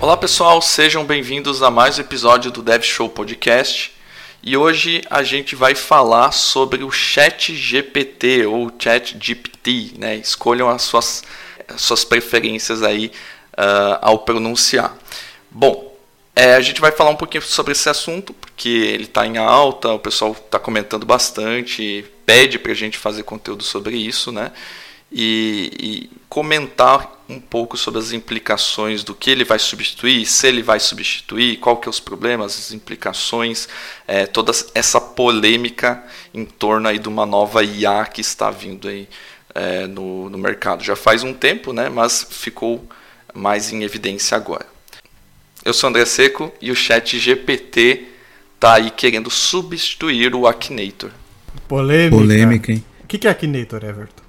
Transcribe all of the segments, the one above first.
Olá pessoal, sejam bem-vindos a mais um episódio do Dev Show Podcast. E hoje a gente vai falar sobre o Chat GPT ou Chat GPT, né? Escolham as suas, as suas preferências aí uh, ao pronunciar. Bom, é, a gente vai falar um pouquinho sobre esse assunto, porque ele está em alta, o pessoal está comentando bastante, pede para a gente fazer conteúdo sobre isso, né? E, e, comentar um pouco sobre as implicações do que ele vai substituir, se ele vai substituir, qual que é os problemas, as implicações, é, toda essa polêmica em torno aí de uma nova IA que está vindo aí é, no, no mercado. Já faz um tempo, né, mas ficou mais em evidência agora. Eu sou André Seco e o chat GPT está aí querendo substituir o Akinator. Polêmica. Polêmica, hein? O que é Akinator, Everton?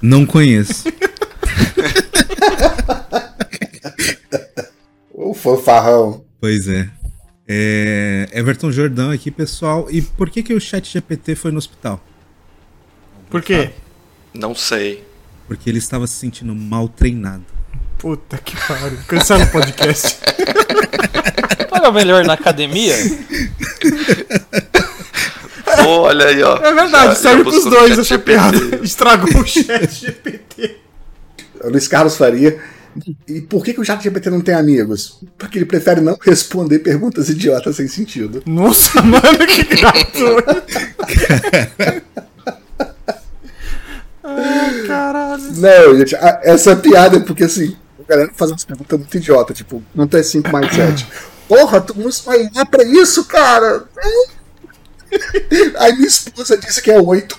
Não conheço. o fanfarrão. Pois é. é. Everton Jordão aqui, pessoal. E por que, que o chat GPT foi no hospital? Por quê? Não sei. Porque ele estava se sentindo mal treinado. Puta que pariu. Cancela o podcast. Olha melhor na academia. olha aí, ó. É verdade, já, serve já pros dois essa piada. Estragou o chat GPT. Luiz Carlos Faria. E por que, que o chat GPT não tem amigos? Porque ele prefere não responder perguntas idiotas sem sentido. Nossa, mano, que gratuito! Ai, caralho. Não, gente, essa piada é porque assim, a galera faz umas perguntas muito idiotas, tipo, não tem 5 mais 7. Porra, tu não vai ir pra isso, cara? Aí minha esposa disse que é 8.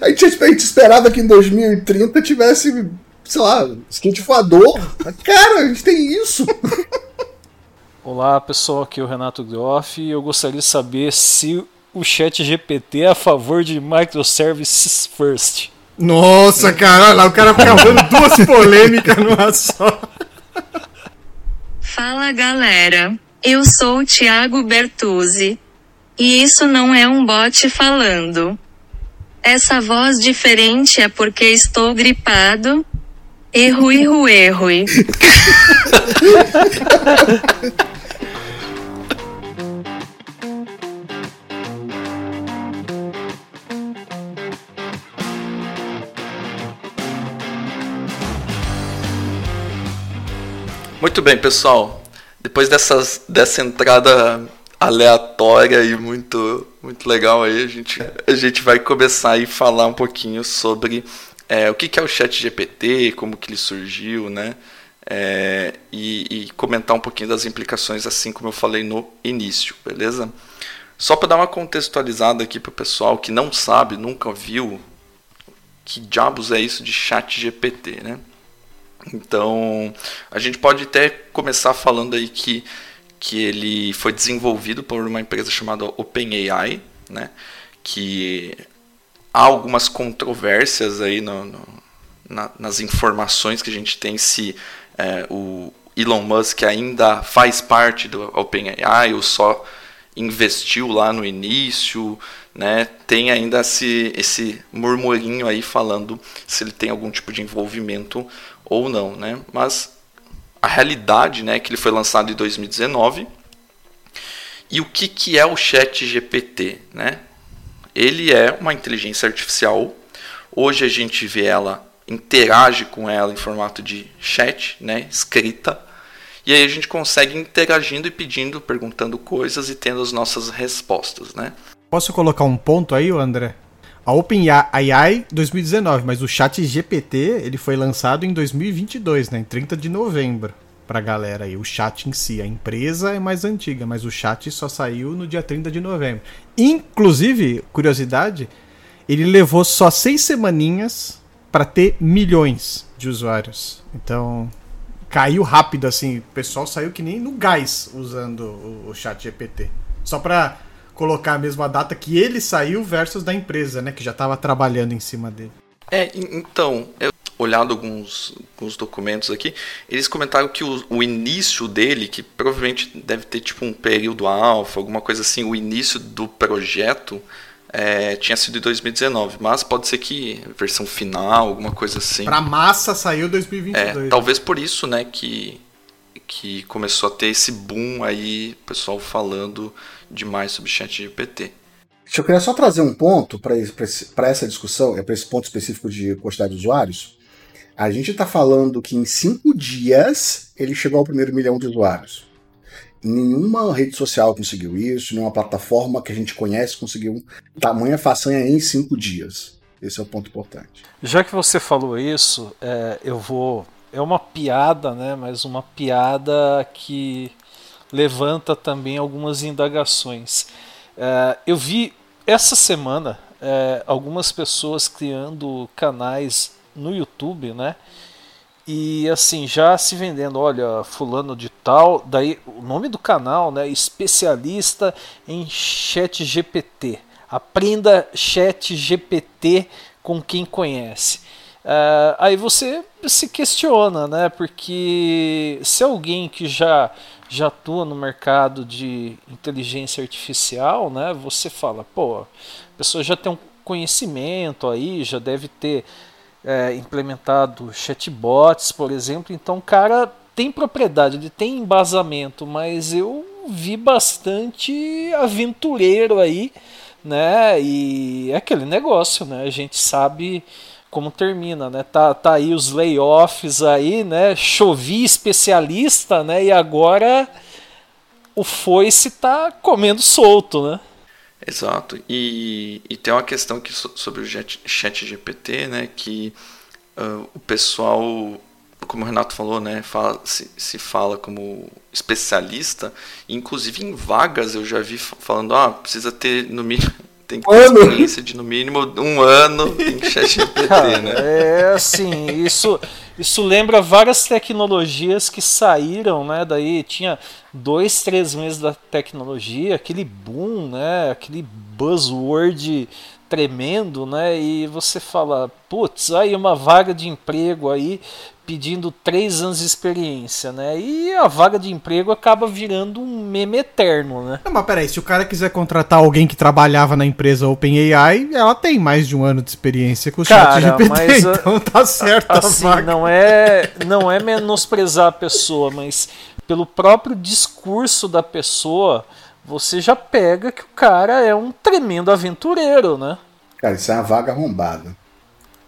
A, gente, a gente esperava que em 2030 tivesse, sei lá, skate voador. Cara, a gente tem isso. Olá pessoal, aqui é o Renato Groff e eu gostaria de saber se o chat GPT é a favor de microservices first. Nossa, cara, lá o cara cavando duas polêmicas numa só. Fala galera, eu sou o Thiago Bertuzzi. E isso não é um bot falando. Essa voz diferente é porque estou gripado. Erro, erro, erro. Muito bem, pessoal. Depois dessas, dessa entrada aleatória e muito, muito legal aí, a gente, a gente vai começar a falar um pouquinho sobre é, o que, que é o Chat GPT, como que ele surgiu, né? É, e, e, comentar um pouquinho das implicações, assim como eu falei no início, beleza? Só para dar uma contextualizada aqui para o pessoal que não sabe, nunca viu, que diabos é isso de Chat GPT, né? Então, a gente pode até começar falando aí que, que ele foi desenvolvido por uma empresa chamada OpenAI, né? que há algumas controvérsias aí no, no, na, nas informações que a gente tem se é, o Elon Musk ainda faz parte do OpenAI ou só investiu lá no início, né? Tem ainda esse, esse murmurinho aí falando se ele tem algum tipo de envolvimento ou não, né? Mas a realidade, né, que ele foi lançado em 2019. E o que, que é o Chat GPT, né? Ele é uma inteligência artificial. Hoje a gente vê ela interage com ela em formato de chat, né, escrita. E aí a gente consegue interagindo e pedindo, perguntando coisas e tendo as nossas respostas, né? Posso colocar um ponto aí, André? A OpenAI 2019, mas o Chat GPT ele foi lançado em 2022, né, em 30 de novembro, pra galera aí. O chat em si, a empresa é mais antiga, mas o chat só saiu no dia 30 de novembro. Inclusive, curiosidade, ele levou só seis semaninhas para ter milhões de usuários. Então, caiu rápido assim, o pessoal saiu que nem no gás usando o, o Chat GPT. Só para colocar a mesma data que ele saiu versus da empresa, né? Que já estava trabalhando em cima dele. É, então, eu olhado alguns, alguns documentos aqui, eles comentaram que o, o, início dele, que provavelmente deve ter tipo um período alfa, alguma coisa assim, o início do projeto é, tinha sido em 2019, mas pode ser que versão final, alguma coisa assim. Pra massa saiu 2022. É, talvez por isso, né, que, que começou a ter esse boom aí, pessoal falando demais sobre chat GPT. Eu queria só trazer um ponto para essa discussão, é para esse ponto específico de quantidade de usuários. A gente está falando que em cinco dias ele chegou ao primeiro milhão de usuários. Nenhuma rede social conseguiu isso, nenhuma plataforma que a gente conhece conseguiu tamanha façanha em cinco dias. Esse é o ponto importante. Já que você falou isso, é, eu vou. É uma piada, né? Mas uma piada que levanta também algumas indagações. É, eu vi essa semana é, algumas pessoas criando canais no YouTube, né? E assim, já se vendendo, olha, fulano de tal, daí o nome do canal, né, especialista em chat GPT. Aprenda chat GPT com quem conhece. Uh, aí você se questiona, né? Porque se alguém que já já atua no mercado de inteligência artificial, né? Você fala, pô, a pessoa já tem um conhecimento aí, já deve ter é, implementado chatbots, por exemplo. Então, o cara tem propriedade, ele tem embasamento, mas eu vi bastante aventureiro aí, né? E é aquele negócio, né? A gente sabe como termina, né? Tá, tá aí os layoffs aí, né? Chovi especialista, né? E agora o foice tá comendo solto, né? Exato. E, e tem uma questão aqui sobre o chat GPT, né? Que uh, o pessoal, como o Renato falou, né? Fala, se, se fala como especialista. Inclusive em vagas eu já vi falando, ah, precisa ter no mínimo tem que ter experiência de no mínimo um ano em ChatGPT, né? É assim, isso, isso lembra várias tecnologias que saíram, né? Daí tinha dois, três meses da tecnologia, aquele boom, né? Aquele buzzword tremendo, né? E você fala, putz, aí uma vaga de emprego aí pedindo três anos de experiência, né? E a vaga de emprego acaba virando um meme eterno, né? Não, mas peraí, se o cara quiser contratar alguém que trabalhava na empresa OpenAI, ela tem mais de um ano de experiência com o cara, GPT, mas, então tá certo assim, a vaga. Não é, não é menosprezar a pessoa, mas pelo próprio discurso da pessoa, você já pega que o cara é um tremendo aventureiro, né? Cara, isso é uma vaga arrombada.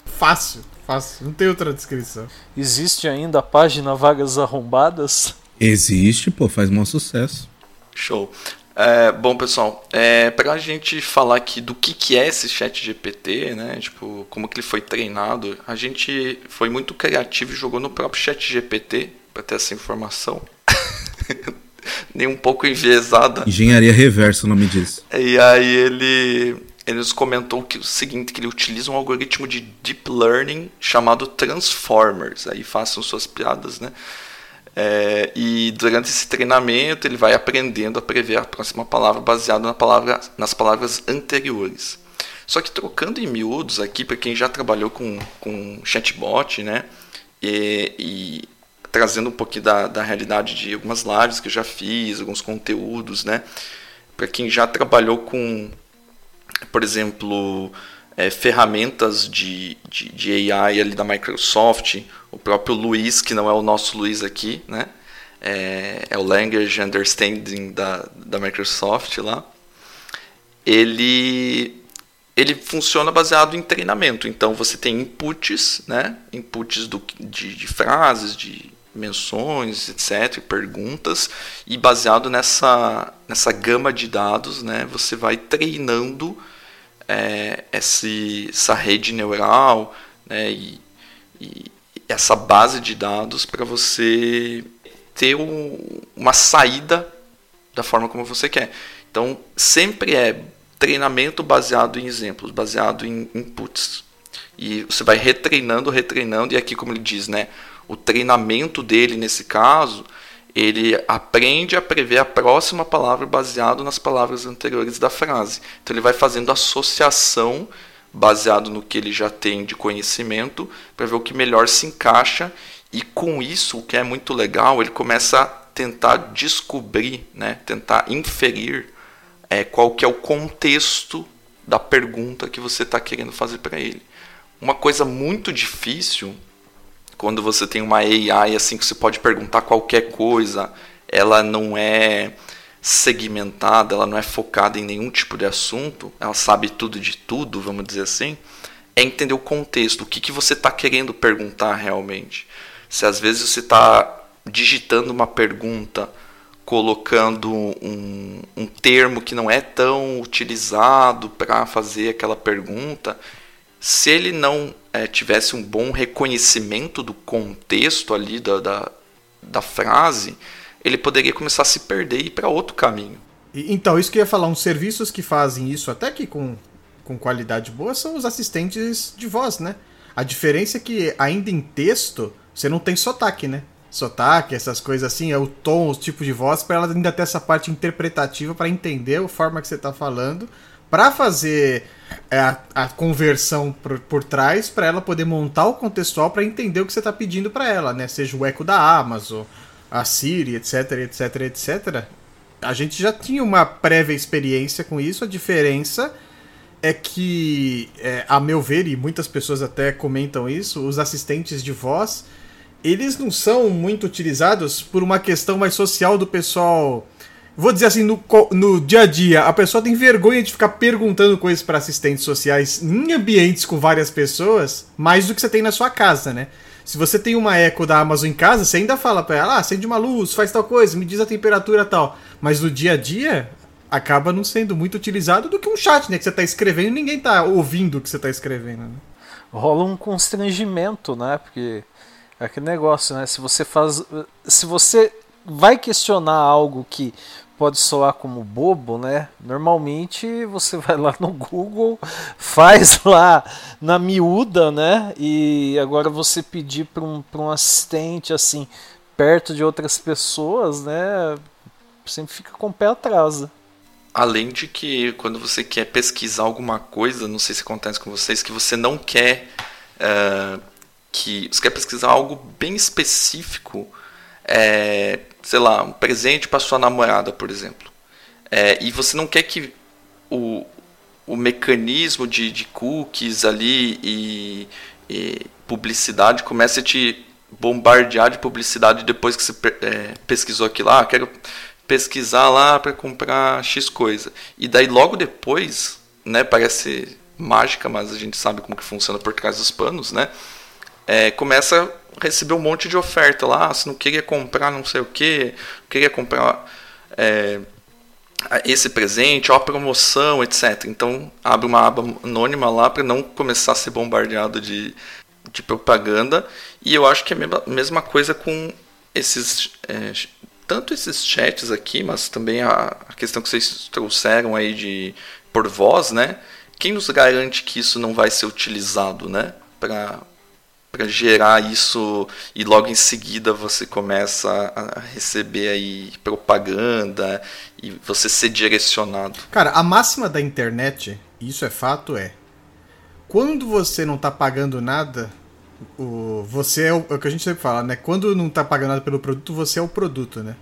Fácil, fácil. Não tem outra descrição. Existe ainda a página Vagas Arrombadas? Existe, pô, faz um sucesso. Show. É, bom, pessoal, é, para a gente falar aqui do que, que é esse chat GPT, né, tipo, como que ele foi treinado, a gente foi muito criativo e jogou no próprio chat GPT para ter essa informação. Nem um pouco enviesada. Engenharia reversa o nome disso. E aí ele ele nos comentou que o seguinte, que ele utiliza um algoritmo de deep learning chamado Transformers. Aí façam suas piadas, né? É, e durante esse treinamento ele vai aprendendo a prever a próxima palavra baseado na palavra, nas palavras anteriores. Só que trocando em miúdos aqui, para quem já trabalhou com, com chatbot, né? E, e trazendo um pouquinho da, da realidade de algumas lives que eu já fiz, alguns conteúdos, né? Para quem já trabalhou com por exemplo, é, ferramentas de, de, de, AI ali da Microsoft, o próprio Luiz, que não é o nosso Luiz aqui, né? É, é o Language Understanding da, da Microsoft lá. Ele, ele funciona baseado em treinamento. Então você tem inputs, né? Inputs do, de, de frases, de menções, etc., perguntas, e baseado nessa, nessa gama de dados, né, você vai treinando é, esse, essa rede neural né, e, e essa base de dados para você ter um, uma saída da forma como você quer. Então, sempre é treinamento baseado em exemplos, baseado em inputs. E você vai retreinando, retreinando, e aqui, como ele diz, né, o treinamento dele, nesse caso, ele aprende a prever a próxima palavra baseado nas palavras anteriores da frase. Então ele vai fazendo associação baseado no que ele já tem de conhecimento para ver o que melhor se encaixa e com isso, o que é muito legal, ele começa a tentar descobrir, né, tentar inferir é, qual que é o contexto da pergunta que você está querendo fazer para ele. Uma coisa muito difícil quando você tem uma AI assim que você pode perguntar qualquer coisa, ela não é segmentada, ela não é focada em nenhum tipo de assunto, ela sabe tudo de tudo, vamos dizer assim, é entender o contexto, o que, que você está querendo perguntar realmente. Se às vezes você está digitando uma pergunta, colocando um, um termo que não é tão utilizado para fazer aquela pergunta, se ele não é, tivesse um bom reconhecimento do contexto ali da, da, da frase, ele poderia começar a se perder e ir para outro caminho. Então, isso que eu ia falar, uns serviços que fazem isso até que com, com qualidade boa são os assistentes de voz, né? A diferença é que ainda em texto você não tem sotaque, né? Sotaque, essas coisas assim, é o tom, o tipo de voz, para ela ainda ter essa parte interpretativa para entender a forma que você está falando para fazer a, a, conversão por, por trás, para ela poder montar o contextual para entender o que você está pedindo para ela, né? Seja o eco da Amazon, a Siri, etc, etc, etc. A gente já tinha uma prévia experiência com isso. A diferença é que, é, a meu ver, e muitas pessoas até comentam isso, os assistentes de voz eles não são muito utilizados por uma questão mais social do pessoal vou dizer assim, no, no dia a dia, a pessoa tem vergonha de ficar perguntando coisas para assistentes sociais em ambientes com várias pessoas, mais do que você tem na sua casa, né? Se você tem uma eco da Amazon em casa, você ainda fala para ela, ah, acende uma luz, faz tal coisa, me diz a temperatura tal. Mas no dia a dia, acaba não sendo muito utilizado do que um chat, né? Que você tá escrevendo e ninguém tá ouvindo o que você tá escrevendo. Né? Rola um constrangimento, né? Porque é aquele negócio, né? Se você faz. Se você vai questionar algo que pode soar como bobo, né? Normalmente você vai lá no Google, faz lá na miúda, né? E agora você pedir para um, um assistente assim, perto de outras pessoas, né? Sempre fica com o pé atrás. Além de que quando você quer pesquisar alguma coisa, não sei se acontece com vocês, que você não quer uh, que você quer pesquisar algo bem específico. É, sei lá, um presente para sua namorada, por exemplo. É, e você não quer que o, o mecanismo de, de cookies ali e, e publicidade comece a te bombardear de publicidade depois que você é, pesquisou aquilo. Ah, quero pesquisar lá para comprar X coisa. E daí logo depois, né, parece mágica, mas a gente sabe como que funciona por trás dos panos, né? É, começa receber um monte de oferta lá, se não queria comprar não sei o que, queria comprar é, esse presente, ó, a promoção, etc. Então abre uma aba anônima lá para não começar a ser bombardeado de, de propaganda. E eu acho que é a mesma, coisa com esses. É, tanto esses chats aqui, mas também a, a questão que vocês trouxeram aí de por voz, né? Quem nos garante que isso não vai ser utilizado, né? Para gerar isso e logo em seguida você começa a receber aí propaganda e você ser direcionado. Cara, a máxima da internet, isso é fato, é quando você não está pagando nada, o, você é o, é o, que a gente sempre fala, né? Quando não está pagando nada pelo produto, você é o produto, né?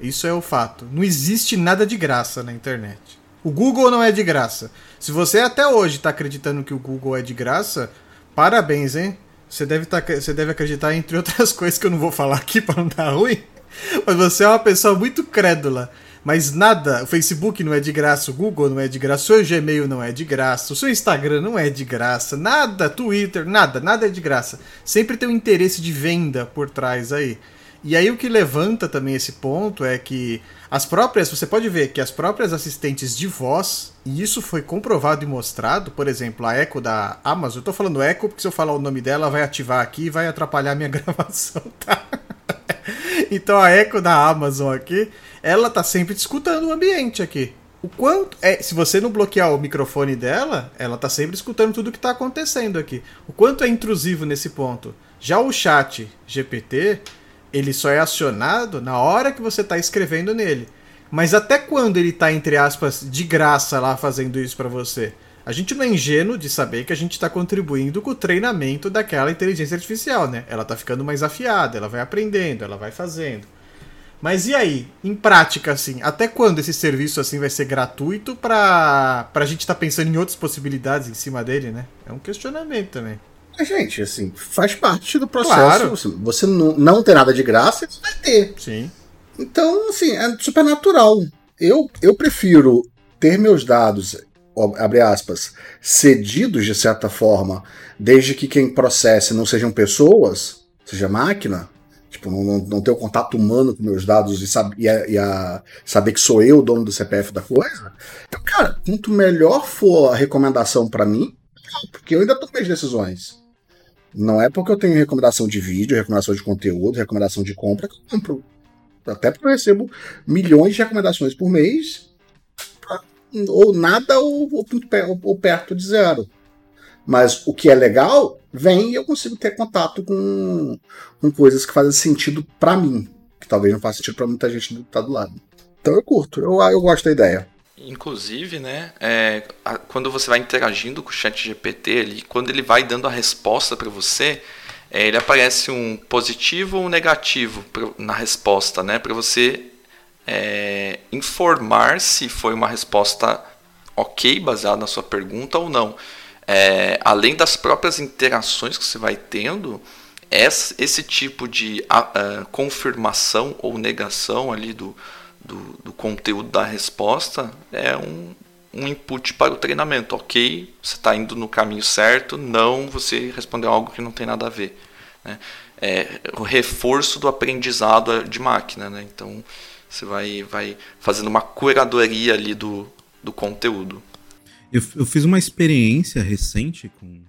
Isso é o fato. Não existe nada de graça na internet. O Google não é de graça. Se você até hoje está acreditando que o Google é de graça, parabéns, hein? Você deve, tá, você deve acreditar, entre outras coisas que eu não vou falar aqui para não dar ruim, mas você é uma pessoa muito crédula. Mas nada, o Facebook não é de graça, o Google não é de graça, o seu Gmail não é de graça, o seu Instagram não é de graça, nada, Twitter, nada, nada é de graça. Sempre tem um interesse de venda por trás aí. E aí o que levanta também esse ponto é que as próprias, você pode ver que as próprias assistentes de voz, e isso foi comprovado e mostrado, por exemplo, a Echo da Amazon, eu tô falando Echo porque se eu falar o nome dela vai ativar aqui e vai atrapalhar minha gravação, tá? então a Echo da Amazon aqui, ela tá sempre escutando o ambiente aqui. O quanto é, se você não bloquear o microfone dela, ela tá sempre escutando tudo que tá acontecendo aqui. O quanto é intrusivo nesse ponto. Já o chat GPT, ele só é acionado na hora que você está escrevendo nele. Mas até quando ele está entre aspas, de graça lá fazendo isso para você? A gente não é ingênuo de saber que a gente está contribuindo com o treinamento daquela inteligência artificial, né? Ela está ficando mais afiada, ela vai aprendendo, ela vai fazendo. Mas e aí, em prática, assim, até quando esse serviço assim vai ser gratuito para a gente estar tá pensando em outras possibilidades em cima dele, né? É um questionamento também. Gente, assim, faz parte do processo. Claro. Você não, não tem nada de graça, você vai ter. Sim. Então, assim, é super natural. Eu, eu prefiro ter meus dados, abre aspas, cedidos de certa forma, desde que quem processe não sejam pessoas, seja máquina, Tipo, não, não, não ter o contato humano com meus dados e, sab e, a, e a saber que sou eu o dono do CPF da coisa. Então, cara, quanto melhor for a recomendação para mim, porque eu ainda tomo minhas decisões. Não é porque eu tenho recomendação de vídeo, recomendação de conteúdo, recomendação de compra que eu compro. Até porque eu recebo milhões de recomendações por mês, ou nada ou, ou, ou perto de zero. Mas o que é legal, vem e eu consigo ter contato com, com coisas que fazem sentido para mim, que talvez não faça sentido para muita gente que tá do lado. Então eu curto, eu, eu gosto da ideia. Inclusive, né, é, a, quando você vai interagindo com o chat GPT, ele, quando ele vai dando a resposta para você, é, ele aparece um positivo ou um negativo pra, na resposta, né, para você é, informar se foi uma resposta ok, baseada na sua pergunta ou não. É, além das próprias interações que você vai tendo, esse, esse tipo de a, a, confirmação ou negação ali do, do, do, conteúdo da resposta é um, um input para o treinamento. Ok, você está indo no caminho certo, não, você respondeu algo que não tem nada a ver. Né? É o reforço do aprendizado de máquina. Né? Então você vai, vai fazendo uma curadoria ali do, do conteúdo. Eu, eu fiz uma experiência recente com,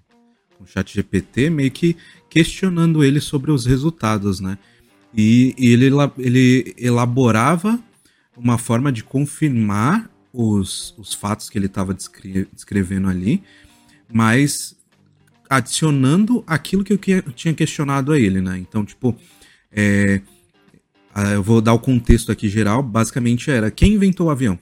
com o chat GPT, meio que questionando ele sobre os resultados, né? E, e ele, ele elaborava uma forma de confirmar os, os fatos que ele estava descre descrevendo ali, mas adicionando aquilo que eu que, tinha questionado a ele, né? Então, tipo, é, eu vou dar o contexto aqui geral. Basicamente era quem inventou o avião,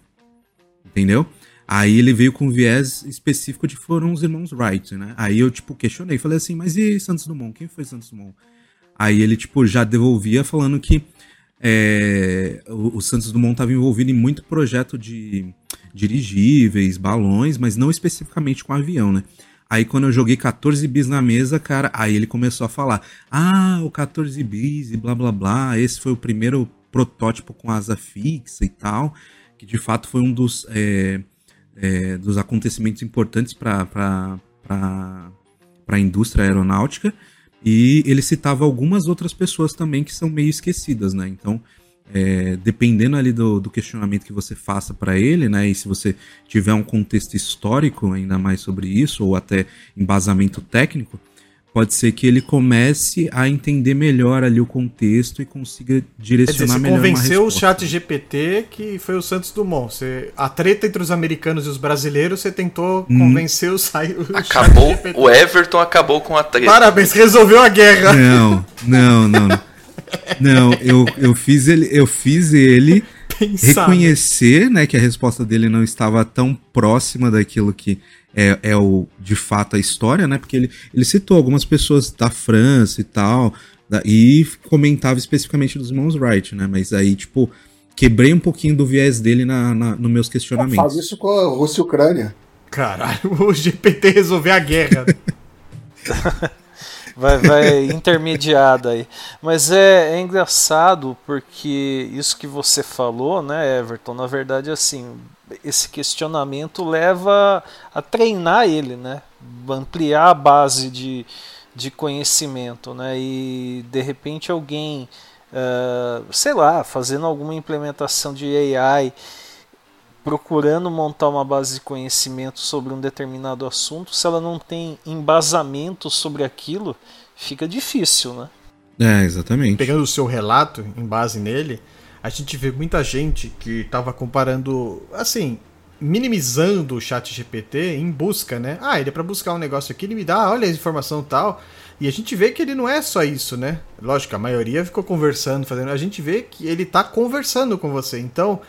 entendeu? Aí ele veio com um viés específico de foram os irmãos Wright, né? Aí eu, tipo, questionei, falei assim, mas e Santos Dumont? Quem foi Santos Dumont? Aí ele, tipo, já devolvia falando que é, o, o, Santos Dumont estava envolvido em muito projeto de dirigíveis, balões, mas não especificamente com avião, né? Aí quando eu joguei 14 bis na mesa, cara, aí ele começou a falar: Ah, o 14 bis e blá blá blá, esse foi o primeiro protótipo com asa fixa e tal, que de fato foi um dos. É, é, dos acontecimentos importantes para a indústria aeronáutica. E ele citava algumas outras pessoas também que são meio esquecidas, né? Então, é, dependendo ali do, do, questionamento que você faça para ele, né? E se você tiver um contexto histórico ainda mais sobre isso, ou até embasamento técnico, pode ser que ele comece a entender melhor ali o contexto e consiga direcionar dizer, você melhor convenceu o chat GPT que foi o Santos Dumont. Você, a treta entre os americanos e os brasileiros, você tentou hum. convencer o, o acabou, O Everton acabou com a treta. Parabéns, resolveu a guerra. Não, não, não. Não, não eu, eu fiz ele, eu fiz ele Pensar, reconhecer né, que a resposta dele não estava tão próxima daquilo que é, é o de fato a história, né? Porque ele, ele citou algumas pessoas da França e tal, da, e comentava especificamente dos irmãos Wright, né? Mas aí, tipo, quebrei um pouquinho do viés dele na, na nos meus questionamentos. Faz isso com a Rússia e Ucrânia. Caralho, o GPT resolver a guerra. vai, vai intermediada aí. Mas é, é, engraçado porque isso que você falou, né, Everton, na verdade, assim, esse questionamento leva a treinar ele, né? Ampliar a base de, de conhecimento, né? E de repente alguém, uh, sei lá, fazendo alguma implementação de AI, procurando montar uma base de conhecimento sobre um determinado assunto, se ela não tem embasamento sobre aquilo, fica difícil, né? É, exatamente. Pegando o seu relato em base nele, a gente vê muita gente que estava comparando, assim, minimizando o chat GPT em busca, né? Ah, ele é para buscar um negócio aqui, ele me dá, olha a informação tal. E a gente vê que ele não é só isso, né? Lógico, a maioria ficou conversando, fazendo. A gente vê que ele tá conversando com você. Então,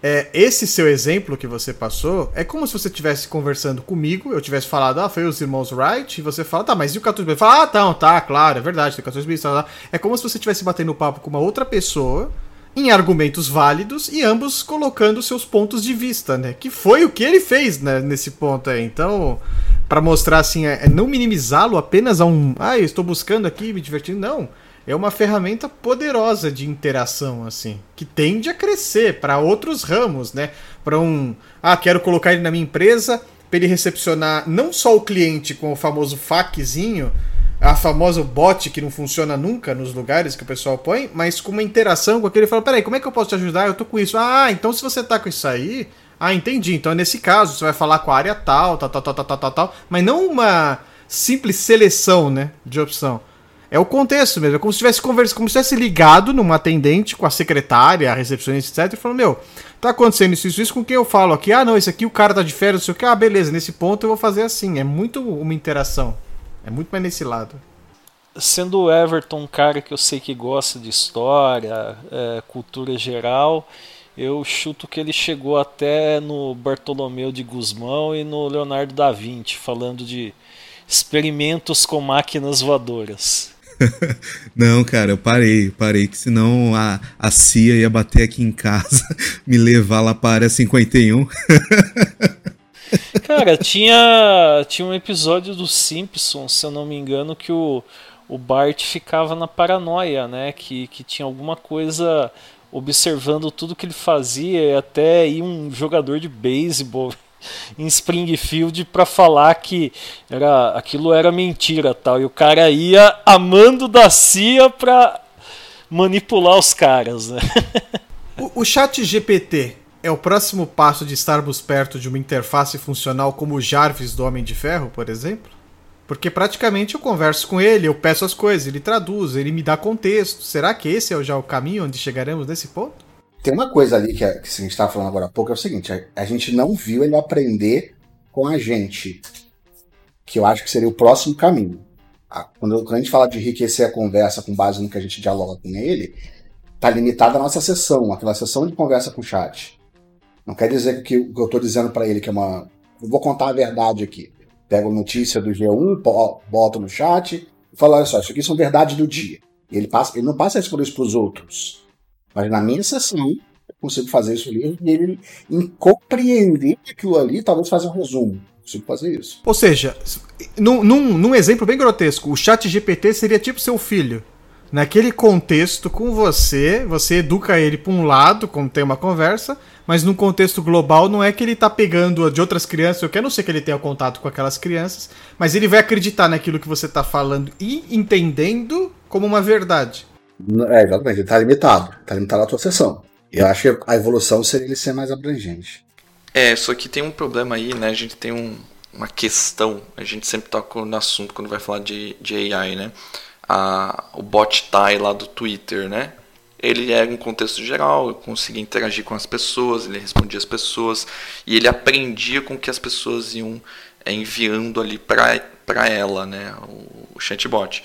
é, esse seu exemplo que você passou é como se você estivesse conversando comigo, eu tivesse falado, ah, foi os irmãos Wright, e você fala, tá, mas e o 14 bits? Fala, ah, tá, tá, claro, é verdade, tem 14 bits, tá, tá. É como se você estivesse batendo papo com uma outra pessoa em argumentos válidos e ambos colocando seus pontos de vista, né? Que foi o que ele fez né, nesse ponto aí. Então, para mostrar assim, é, é não minimizá-lo apenas a um, ah, eu estou buscando aqui, me divertindo, não. É uma ferramenta poderosa de interação, assim, que tende a crescer para outros ramos, né? Para um, ah, quero colocar ele na minha empresa para ele recepcionar não só o cliente com o famoso FAQzinho, a famosa bot que não funciona nunca nos lugares que o pessoal põe, mas com uma interação com aquele fala, peraí, como é que eu posso te ajudar? Eu tô com isso. Ah, então se você tá com isso aí, ah, entendi. Então nesse caso você vai falar com a área tal, tal, tal, tal, tal, tal, tal, mas não uma simples seleção, né, de opção. É o contexto mesmo, é como se tivesse conversa, como se tivesse ligado numa atendente com a secretária, a recepcionista, etc, e falando, meu, tá acontecendo isso, isso, isso, com quem eu falo aqui? Ah, não, esse aqui o cara tá de férias, não sei o que, ah, beleza, nesse ponto eu vou fazer assim. É muito uma interação. É muito mais nesse lado. Sendo o Everton um cara que eu sei que gosta de história, é, cultura geral, eu chuto que ele chegou até no Bartolomeu de Guzmão e no Leonardo da Vinci, falando de experimentos com máquinas voadoras. Não, cara, eu parei, parei, que senão a, a CIA ia bater aqui em casa, me levar lá para a área 51. Cara, tinha, tinha um episódio dos Simpsons, se eu não me engano, que o, o Bart ficava na paranoia, né? Que, que tinha alguma coisa observando tudo que ele fazia, até ir um jogador de beisebol em Springfield para falar que era, aquilo era mentira tal. E o cara ia amando da CIA para manipular os caras, né? O, o chat GPT é o próximo passo de estarmos perto de uma interface funcional como o Jarvis do Homem de Ferro, por exemplo? Porque praticamente eu converso com ele, eu peço as coisas, ele traduz, ele me dá contexto. Será que esse é já o caminho onde chegaremos nesse ponto? Tem uma coisa ali que, a, que a gente estava falando agora há pouco, é o seguinte: a, a gente não viu ele aprender com a gente. Que eu acho que seria o próximo caminho. A, quando, quando a gente fala de enriquecer a conversa com base no que a gente dialoga com ele, tá limitada a nossa sessão, aquela sessão de conversa com o chat. Não quer dizer que o que eu estou dizendo para ele que é uma. Eu vou contar a verdade aqui. Pego notícia do G1, boto no chat e falo: olha só, isso aqui são verdades do dia. E ele, passa, ele não passa isso por isso para os outros. Mas na minha sessão, eu consigo fazer isso ali e ele em compreender aquilo ali, talvez fazer um resumo. consigo fazer isso. Ou seja, num, num, num exemplo bem grotesco, o chat GPT seria tipo seu filho naquele contexto com você, você educa ele para um lado, como tem uma conversa, mas no contexto global não é que ele está pegando de outras crianças, eu quero não sei que ele tenha contato com aquelas crianças, mas ele vai acreditar naquilo que você está falando e entendendo como uma verdade. É, exatamente, ele está limitado, está limitado à tua sessão. E eu acho que a evolução seria ele ser mais abrangente. É, só que tem um problema aí, né? A gente tem um, uma questão, a gente sempre toca no assunto quando vai falar de, de AI, né? A, o bot tie lá do Twitter, né? Ele era um contexto geral, eu conseguia interagir com as pessoas, ele respondia as pessoas e ele aprendia com o que as pessoas iam é, enviando ali para ela, né? O, o chatbot.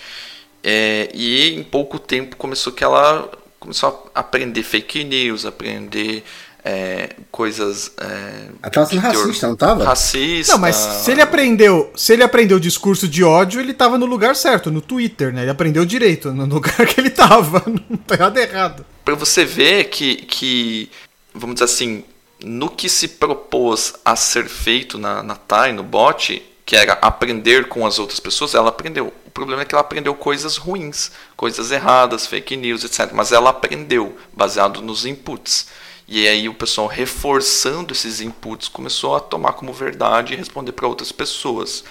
É, e em pouco tempo começou que ela começou a aprender fake news, aprender é, coisas. É, tava sendo racista, não tava? Racista. Não, mas se ele aprendeu, se ele aprendeu discurso de ódio, ele tava no lugar certo, no Twitter, né? Ele aprendeu direito, no lugar que ele tava. Não tá errado errado. Pra você ver que, que, vamos dizer assim, no que se propôs a ser feito na, na TAI, no bot, que era aprender com as outras pessoas, ela aprendeu. O problema é que ela aprendeu coisas ruins, coisas erradas, fake news, etc. Mas ela aprendeu, baseado nos inputs. E aí o pessoal reforçando esses inputs começou a tomar como verdade e responder para outras pessoas.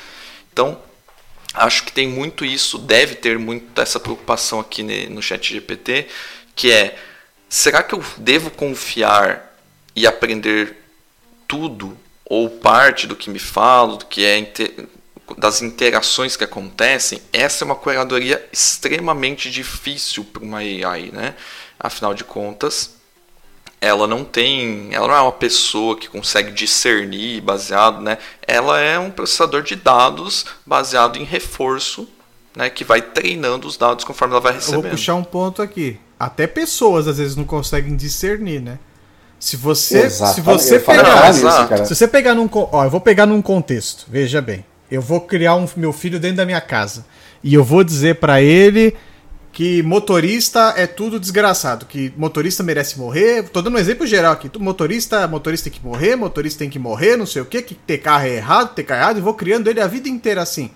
Então, acho que tem muito isso, deve ter muito essa preocupação aqui no chat GPT, que é, será que eu devo confiar e aprender tudo ou parte do que me falo, do que é das interações que acontecem? Essa é uma curadoria extremamente difícil para uma AI, né? Afinal de contas, ela não tem, ela não é uma pessoa que consegue discernir baseado, né? Ela é um processador de dados baseado em reforço né, que vai treinando os dados conforme ela vai Eu recebendo. vou puxar um ponto aqui. Até pessoas às vezes não conseguem discernir, né? Se você, se Exatamente, você eu pegar, cara. se você pegar num, ó, eu vou pegar num contexto. Veja bem, eu vou criar um meu filho dentro da minha casa e eu vou dizer pra ele que motorista é tudo desgraçado, que motorista merece morrer. Tô dando um exemplo geral aqui. Motorista, motorista tem que morrer, motorista tem que morrer, não sei o que, que ter carro é errado, ter carro é errado, e vou criando ele a vida inteira assim.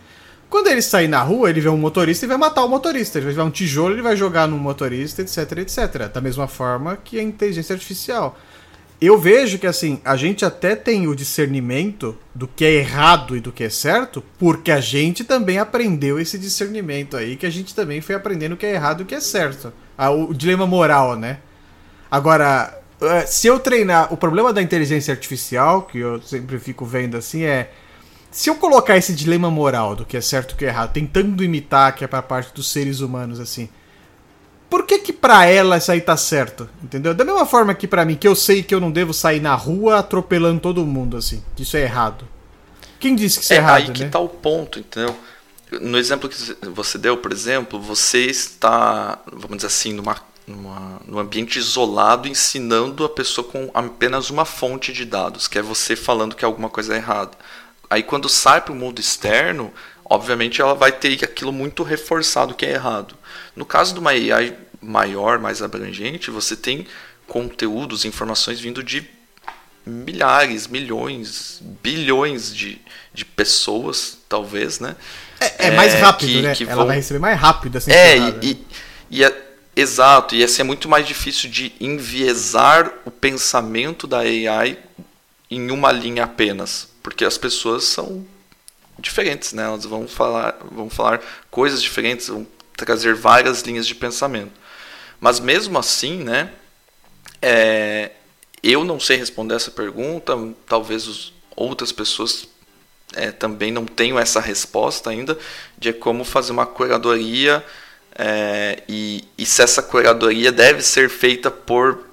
Quando ele sair na rua, ele vê um motorista e vai matar o motorista. Ele vai ver um tijolo, ele vai jogar no motorista, etc, etc. Da mesma forma que a inteligência artificial. Eu vejo que assim, a gente até tem o discernimento do que é errado e do que é certo, porque a gente também aprendeu esse discernimento aí, que a gente também foi aprendendo o que é errado e o que é certo. Ah, o dilema moral, né? Agora, eh, se eu treinar. O problema da inteligência artificial, que eu sempre fico vendo assim, é. Se eu colocar esse dilema moral do que é certo e o que é errado, tentando imitar que é pra parte dos seres humanos, assim. Por que que pra ela isso aí tá certo? Entendeu? Da mesma forma que pra mim, que eu sei que eu não devo sair na rua atropelando todo mundo, assim. Que isso é errado. Quem disse que isso é, É errado, aí que né? está o ponto, entendeu? No exemplo que você deu, por exemplo, você está, vamos dizer assim, numa, numa, num ambiente isolado, ensinando a pessoa com apenas uma fonte de dados, que é você falando que alguma coisa é errada. Aí quando sai para o mundo externo, obviamente ela vai ter aquilo muito reforçado que é errado. No caso de uma AI maior, mais abrangente, você tem conteúdos, informações vindo de milhares, milhões, bilhões de, de pessoas, talvez, né? É, é mais É, rápido, que- né? que Ela vão- vai receber mais rápido assim. É, e, e, e é, exato, e assim é muito mais difícil de enviesar o pensamento da AI em uma linha apenas, porque as pessoas são diferentes, né? Elas vão falar, vão falar coisas diferentes, vão trazer várias linhas de pensamento. Mas mesmo assim, né? é, eu não sei responder essa pergunta, talvez os- outras pessoas é, também não tenham essa resposta ainda de como fazer uma curadoria é, e, e se essa curadoria deve ser feita por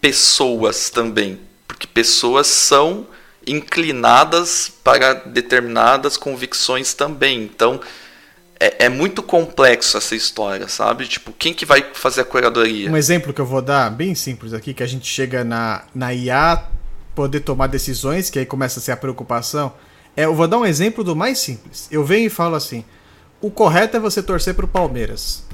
pessoas também, porque pessoas são inclinadas para determinadas convicções também. Então é, é muito complexo essa história, sabe? Tipo, quem que vai fazer a curadoria? Um exemplo que eu vou dar, bem simples aqui, que a gente chega na, na IA poder tomar decisões, que aí começa a ser a preocupação. É, eu vou dar um exemplo do mais simples. Eu venho e falo assim: o correto é você torcer pro Palmeiras.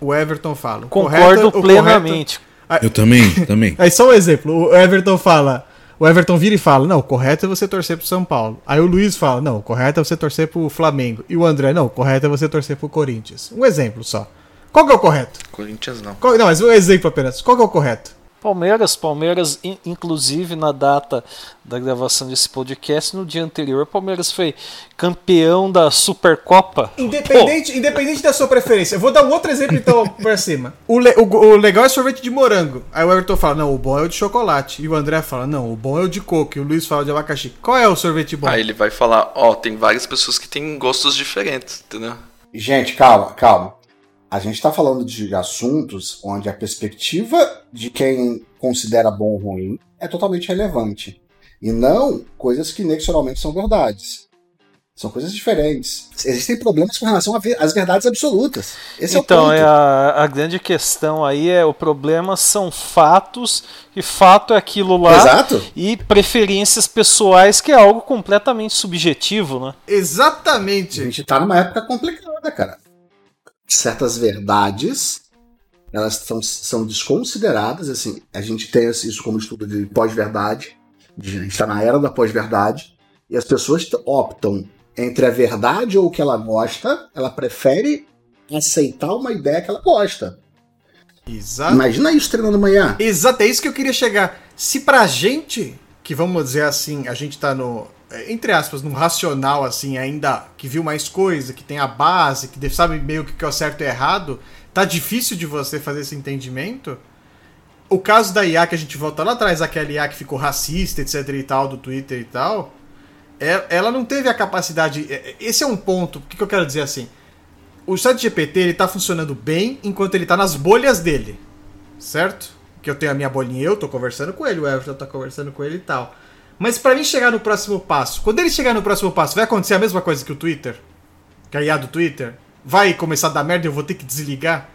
O Everton fala. o Concordo correto- o correto- plenamente. Eu também, também. Aí só um exemplo, o Everton fala. O Everton vira e fala: Não, o correto é você torcer pro São Paulo. Aí o Luiz fala: Não, o correto é você torcer pro Flamengo. E o André: Não, o correto é você torcer pro Corinthians. Um exemplo só. Qual que é o correto? Corinthians não. Qual- não, mas um exemplo apenas. Qual que é o correto? Palmeiras, Palmeiras, in- inclusive na data da gravação desse podcast, no dia anterior, Palmeiras foi campeão da Supercopa. Independente, independente da sua preferência. Eu vou dar um outro exemplo então pra cima. O, le- o- o legal é sorvete de morango. Aí o Everton fala: Não, o bom é o de chocolate. E o André fala: Não, o bom é o de coco. E o Luiz fala de abacaxi. Qual é o sorvete bom? Aí ele vai falar, ó, tem várias pessoas que têm gostos diferentes, entendeu? Gente, calma, calma. A gente está falando de assuntos onde a perspectiva de quem considera bom ou ruim é totalmente relevante. E não coisas que inexoravelmente são verdades. São coisas diferentes. Existem problemas com relação a às verdades absolutas. Esse então, é o é ponto. a, a grande questão aí é o problema são fatos, e fato é aquilo lá, Exato. e preferências pessoais, que é algo completamente subjetivo, né? A Exatamente. gente tá numa época complicada, cara. Certas verdades, elas tão, são desconsideradas, assim, a gente tem isso como estudo de pós-verdade, de- a gente tá na era da pós-verdade, e as pessoas optam entre a verdade ou o que ela gosta, ela prefere aceitar uma ideia que ela gosta. Exato. Imagina isso treinando amanhã. Exato, é isso que eu queria chegar. Se pra gente, que vamos dizer assim, a gente tá no, entre aspas, num racional assim, ainda que viu mais coisa, que tem a base, que sabe meio que que é o certo e errado, tá difícil de você fazer esse entendimento. O caso da IA que a gente volta lá atrás, aquela IA que ficou racista, etc e tal, do Twitter e tal, é- ela não teve a capacidade. é- é- Esse é um ponto. O que, que eu quero dizer assim? O chat GPT ele tá funcionando bem enquanto ele tá nas bolhas dele. Certo? Que eu tenho a minha bolinha, eu tô conversando com ele, o Everton tá conversando com ele e tal. Mas pra mim chegar no próximo passo, quando ele chegar no próximo passo, vai acontecer a mesma coisa que o Twitter? Que a IA do Twitter? vai começar a dar merda e eu vou ter que desligar?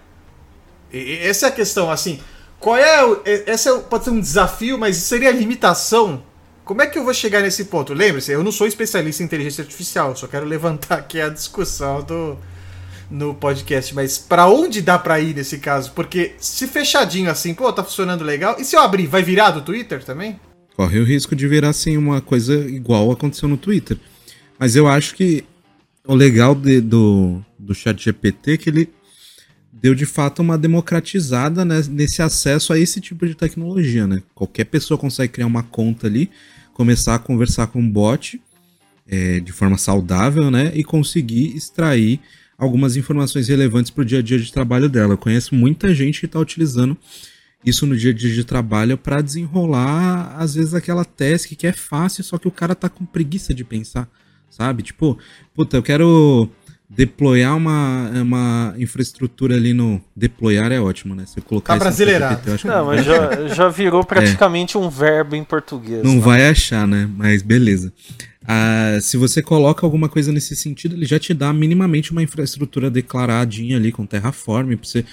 E, essa é a questão, assim. Qual é. O, essa é, pode ser um desafio, mas seria a limitação. Como é que eu vou chegar nesse ponto? Lembre-se, eu não sou especialista em inteligência artificial, só quero levantar aqui a discussão do, no podcast, mas para onde dá para ir nesse caso? Porque se fechadinho assim, pô, tá funcionando legal. E se eu abrir, vai virar do Twitter também? Corre o risco de virar assim uma coisa igual aconteceu no Twitter. Mas eu acho que o legal de, do, do chat GPT é que ele deu de fato uma democratizada né, nesse acesso a esse tipo de tecnologia, né? Qualquer pessoa consegue criar uma conta ali, começar a conversar com um bot é, de forma saudável, né? E conseguir extrair algumas informações relevantes para o dia a dia de trabalho dela. Eu conheço muita gente que está utilizando isso no dia a dia de trabalho para desenrolar, às vezes, aquela task que é fácil, só que o cara tá com preguiça de pensar, sabe? Tipo, puta, eu quero deployar uma, uma infraestrutura ali no. Deployar é ótimo, né? Você colocar tá brasileirado. Não, mas já, já virou praticamente é. um verbo em português. Não né? vai achar, né? Mas beleza. Ah, se você coloca alguma coisa nesse sentido, ele já te dá minimamente uma infraestrutura declaradinha ali com Terraform para você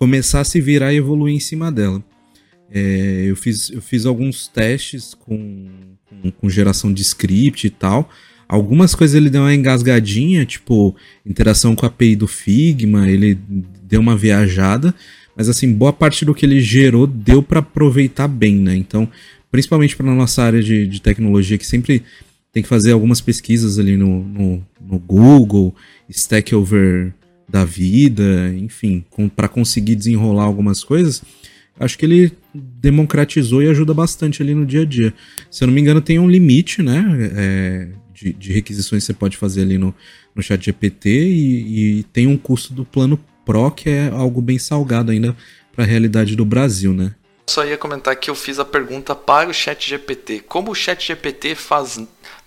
começar a se virar e evoluir em cima dela. É, eu, fiz, eu fiz alguns testes com, com, com geração de script e tal. Algumas coisas ele deu uma engasgadinha, tipo interação com a API do Figma, ele deu uma viajada, mas assim, boa parte do que ele gerou deu para aproveitar bem, né? Então, principalmente para nossa área de, de tecnologia, que sempre tem que fazer algumas pesquisas ali no, no, no Google, Stack Over da vida, enfim, para conseguir desenrolar algumas coisas acho que ele democratizou e ajuda bastante ali no dia a dia. Se eu não me engano, tem um limite, né? É, de, de, requisições que você pode fazer ali no, no chat GPT e, e, tem um custo do plano Pro que é algo bem salgado ainda para a realidade do Brasil, né? Só ia comentar que eu fiz a pergunta para o chat GPT. Como o chat GPT faz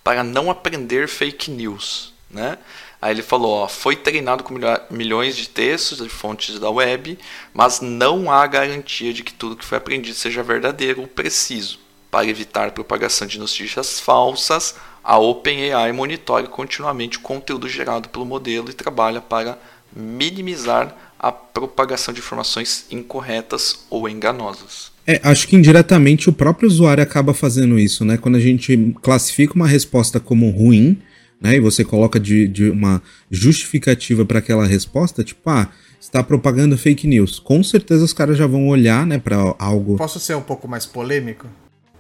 para não aprender fake news, né? Aí ele falou, ó, foi treinado com milhões de textos de fontes da web, mas não há garantia de que tudo que foi aprendido seja verdadeiro ou preciso. Para evitar propagação de notícias falsas, a OpenAI monitora continuamente o conteúdo gerado pelo modelo e trabalha para minimizar a propagação de informações incorretas ou enganosas. É, acho que indiretamente o próprio usuário acaba fazendo isso, né? Quando a gente classifica uma resposta como ruim, né? E você coloca de, de uma justificativa para aquela resposta, tipo, ah, está propagando fake news. Com certeza os caras já vão olhar, né, para algo. Posso ser um pouco mais polêmico?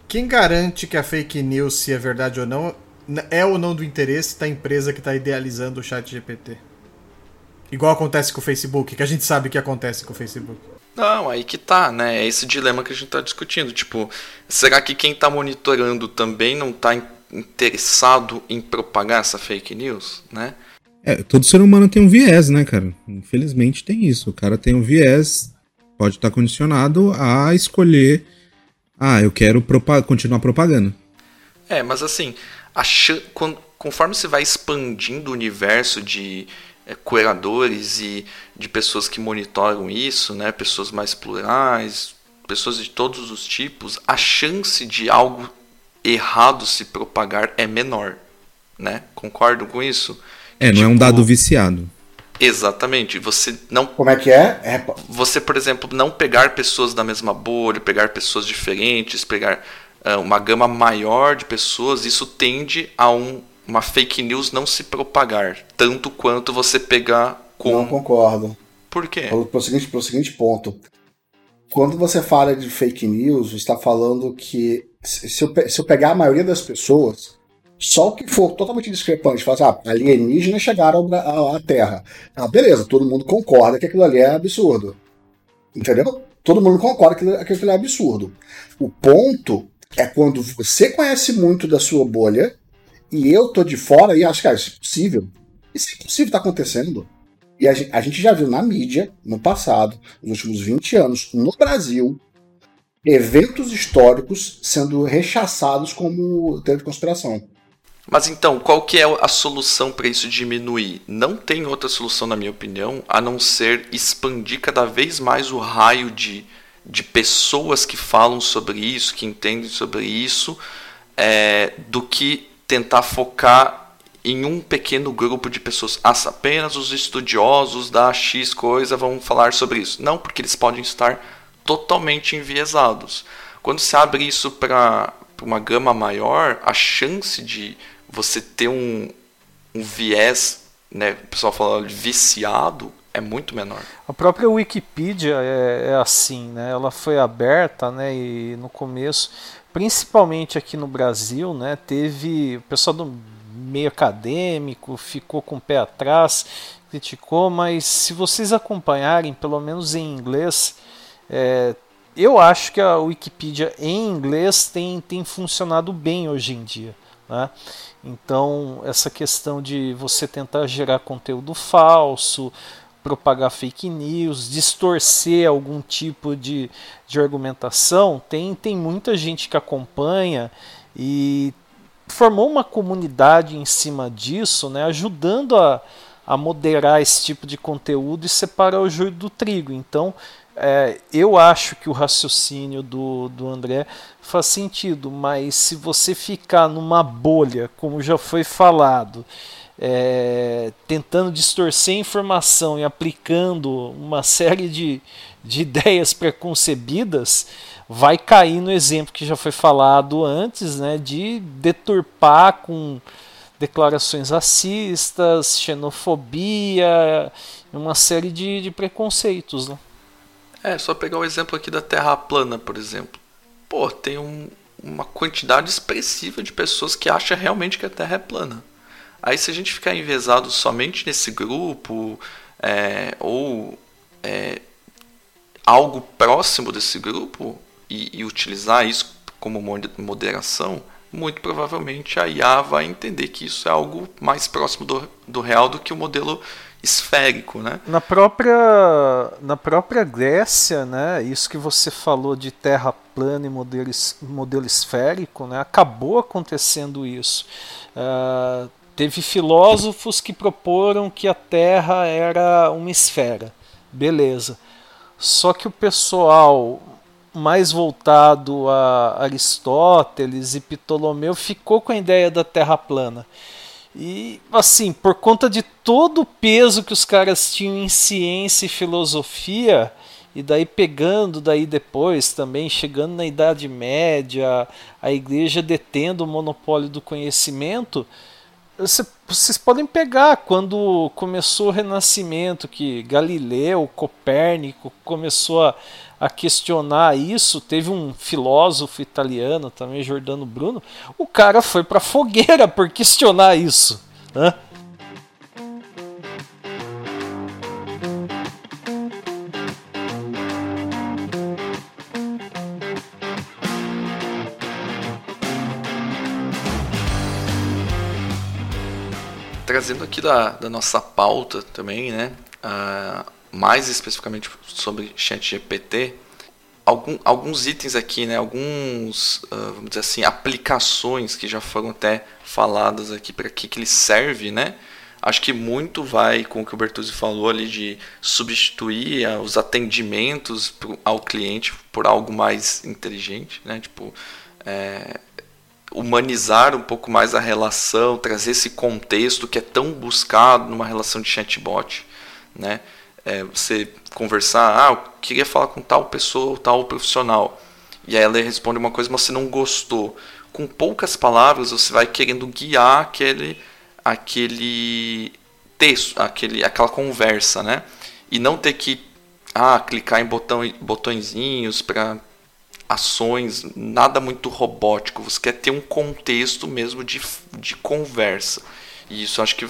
Quem garante que a fake news, se é verdade ou não, é ou não do interesse da empresa que está idealizando o chat GPT? Igual acontece com o Facebook, que a gente sabe que acontece com o Facebook. Não, aí que tá, né? É esse dilema que a gente está discutindo. Tipo, será que quem está monitorando também não está interessado em propagar essa fake news, né? É, todo ser humano tem um viés, né, cara? Infelizmente tem isso. O cara tem um viés, pode estar condicionado a escolher. Ah, eu quero propag continuar propagando. É, mas assim, conforme você vai expandindo o universo de é, curadores e de pessoas que monitoram isso, né, pessoas mais plurais, pessoas de todos os tipos, a chance de algo errado se propagar é menor, né? Concordam com isso? É, não tipo, é um tipo, dado viciado. Exatamente. Você não. Como é que é? é? Você, por exemplo, não pegar pessoas da mesma bolha, pegar pessoas diferentes, pegar uh, uma gama maior de pessoas, isso tende a um, uma fake news não se propagar tanto quanto você pegar com. Não concordo. Por quê? Pelo, pelo, seguinte, pelo seguinte ponto. Quando você fala de fake news, você está falando que se eu, se eu pegar a maioria das pessoas, só o que for totalmente discrepante, falar assim, ah, alienígenas chegaram à Terra. Ah, beleza, todo mundo concorda que aquilo ali é absurdo. Entendeu? Todo mundo concorda que aquilo é absurdo. O ponto é quando você conhece muito da sua bolha e eu tô de fora e acho que ah, isso é possível. Isso é impossível tá acontecendo. E a gente já viu na mídia, no passado, nos últimos 20 anos, no Brasil, eventos históricos sendo rechaçados como teoria de conspiração. Mas então, qual que é a solução para isso diminuir? Não tem outra solução, na minha opinião, a não ser expandir cada vez mais o raio de, de pessoas que falam sobre isso, que entendem sobre isso, é, do que tentar focar em um pequeno grupo de pessoas. Apenas os estudiosos da X coisa vão falar sobre isso. Não, porque eles podem estar totalmente enviesados. Quando se abre isso para uma gama maior, a chance de você ter um, um viés, né, o pessoal fala viciado, é muito menor. A própria Wikipedia é, é, assim, né? Ela foi aberta, né? E no começo, principalmente aqui no Brasil, né? Teve o pessoal do meio acadêmico ficou com o pé atrás, criticou, mas se vocês acompanharem, pelo menos em inglês, é, eu acho que a Wikipedia em inglês tem, tem funcionado bem hoje em dia. Né? Então, essa questão de você tentar gerar conteúdo falso, propagar fake news, distorcer algum tipo de, de argumentação, tem, tem muita gente que acompanha e formou uma comunidade em cima disso, né, ajudando a, a moderar esse tipo de conteúdo e separar o joio do trigo. Então, é, eu acho que o raciocínio do, do André faz sentido, mas se você ficar numa bolha, como já foi falado, é, tentando distorcer a informação e aplicando uma série de, de ideias preconcebidas, vai cair no exemplo que já foi falado antes, né, de deturpar com declarações racistas, xenofobia, uma série de, de preconceitos. Né? É, só pegar o exemplo aqui da Terra plana, por exemplo. Pô, tem um, uma quantidade expressiva de pessoas que acham realmente que a Terra é plana. Aí se a gente ficar envezado somente nesse grupo, é, ou é, algo próximo desse grupo, e, e utilizar isso como moderação, muito provavelmente a IA vai entender que isso é algo mais próximo do, do real do que o modelo esférico, né? Na própria, na própria Grécia, né, isso que você falou de terra plana e modelo, modelo esférico, né, acabou acontecendo isso. Uh, teve filósofos que proporam que a Terra era uma esfera, beleza. Só que o pessoal mais voltado a Aristóteles e Ptolomeu ficou com a ideia da Terra plana. E assim, por conta de todo o peso que os caras tinham em ciência e filosofia, e daí pegando daí depois também, chegando na Idade Média, a igreja detendo o monopólio do conhecimento, vocês podem pegar quando começou o Renascimento, que Galileu, Copérnico começou a, a questionar isso. Teve um filósofo italiano também, Giordano Bruno. O cara foi para fogueira por questionar isso. Né? Trazendo aqui da, da nossa pauta também, né? Uh, mais especificamente sobre ChatGPT, algum, alguns itens aqui, né, alguns, uh, vamos dizer assim, aplicações que já foram até faladas aqui para que, que ele serve, né? Acho que muito vai com o que o Bertuzzi falou ali de substituir uh, os atendimentos ao cliente por algo mais inteligente, né? Tipo, é, humanizar um pouco mais a relação, trazer esse contexto que é tão buscado numa relação de chatbot, né? é, você conversar, ah, eu queria falar com tal pessoa ou tal profissional. E aí ela responde uma coisa, mas você não gostou. Com poucas palavras, você vai querendo guiar aquele, aquele texto, aquele, aquela conversa, né? E não ter que ah, clicar em botão, botõezinhos para ações, nada muito robótico. Você quer ter um contexto mesmo de, de conversa. E isso acho que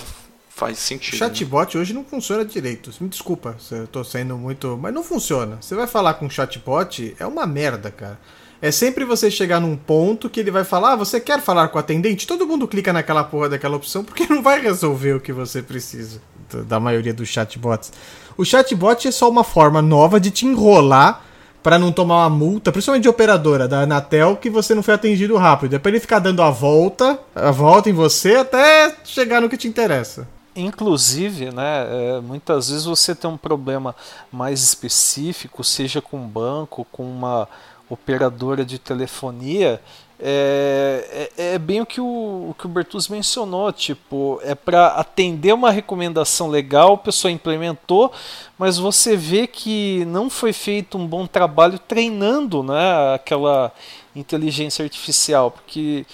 faz sentido. O né? chatbot né? hoje não funciona direito. Me desculpa se eu tô sendo muito. Mas não funciona. Você vai falar com um chatbot, é uma merda, cara. É sempre você chegar num ponto que ele vai falar: ah, você quer falar com o atendente? Todo mundo clica naquela porra daquela opção porque não vai resolver o que você precisa. Da maioria dos chatbots. O chatbot é só uma forma nova de te enrolar para não tomar uma multa, principalmente de operadora da Anatel, que você não foi atendido rápido. Depois ele ficar dando a volta, a volta em você até chegar no que te interessa. Inclusive, né, é, muitas vezes você tem um problema mais específico, seja com um banco, com uma operadora de telefonia, é, é, é, bem o que o, o que o Bertuzzi mencionou, tipo, é para atender uma recomendação legal, a pessoa implementou, mas você vê que não foi feito um bom trabalho treinando né, aquela inteligência artificial, porque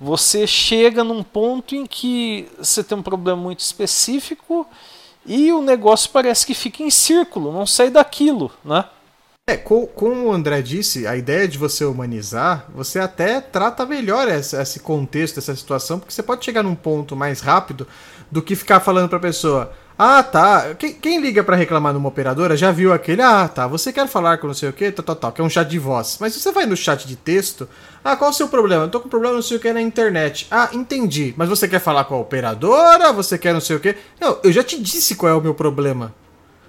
você chega num ponto em que você tem um problema muito específico e o negócio parece que fica em círculo, não sai daquilo, né? É, como o André disse, a ideia de você humanizar, você até trata melhor esse contexto, essa situação, porque você pode chegar num ponto mais rápido do que ficar falando pra pessoa. Ah, tá. Quem, quem liga para reclamar numa operadora já viu aquele. Ah, tá. Você quer falar com não sei o que, tal, tal, tal, que é um chat de voz. Mas você vai no chat de texto, ah, qual é o seu problema? Eu tô com problema não sei o que na internet. Ah, entendi. Mas você quer falar com a operadora? Você quer não sei o que? Não, eu já te disse qual é o meu problema.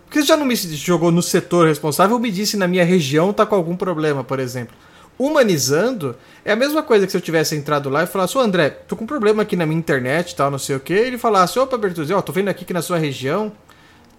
Porque já não me jogou no setor responsável ou me disse na minha região tá com algum problema, por exemplo. Humanizando é a mesma coisa que se eu tivesse entrado lá e falasse, ô André, tô com um problema aqui na minha internet tal, não sei o que. Ele falasse, opa, Bertuzzi, ó, tô vendo aqui que na sua região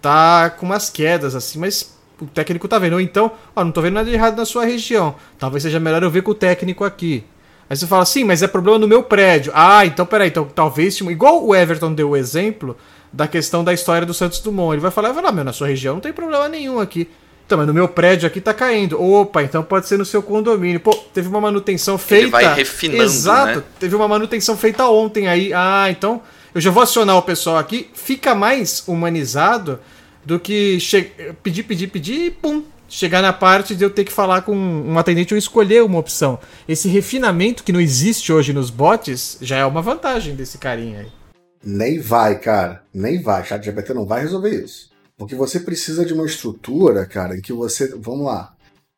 tá com umas quedas assim, mas o técnico tá vendo. Ou então, ó, não tô vendo nada de errado na sua região. Talvez seja melhor eu ver com o técnico aqui. Aí você fala, sim, mas é problema no meu prédio. Ah, então peraí, então talvez. Igual o Everton deu o exemplo da questão da história do Santos Dumont. Ele vai falar, vai lá, meu, na sua região não tem problema nenhum aqui. Então, mas no meu prédio aqui tá caindo. Opa, então pode ser no seu condomínio. Pô, teve uma manutenção feita. Ele vai refinando, Exato, né? teve uma manutenção feita ontem aí. Ah, então eu já vou acionar o pessoal aqui. Fica mais humanizado do que che... pedir, pedir, pedir e pum, chegar na parte de eu ter que falar com um atendente ou escolher uma opção. Esse refinamento que não existe hoje nos bots já é uma vantagem desse carinha aí. Nem vai, cara. Nem vai. Chat GPT não vai resolver isso. Porque você precisa de uma estrutura, cara, em que você. Vamos lá.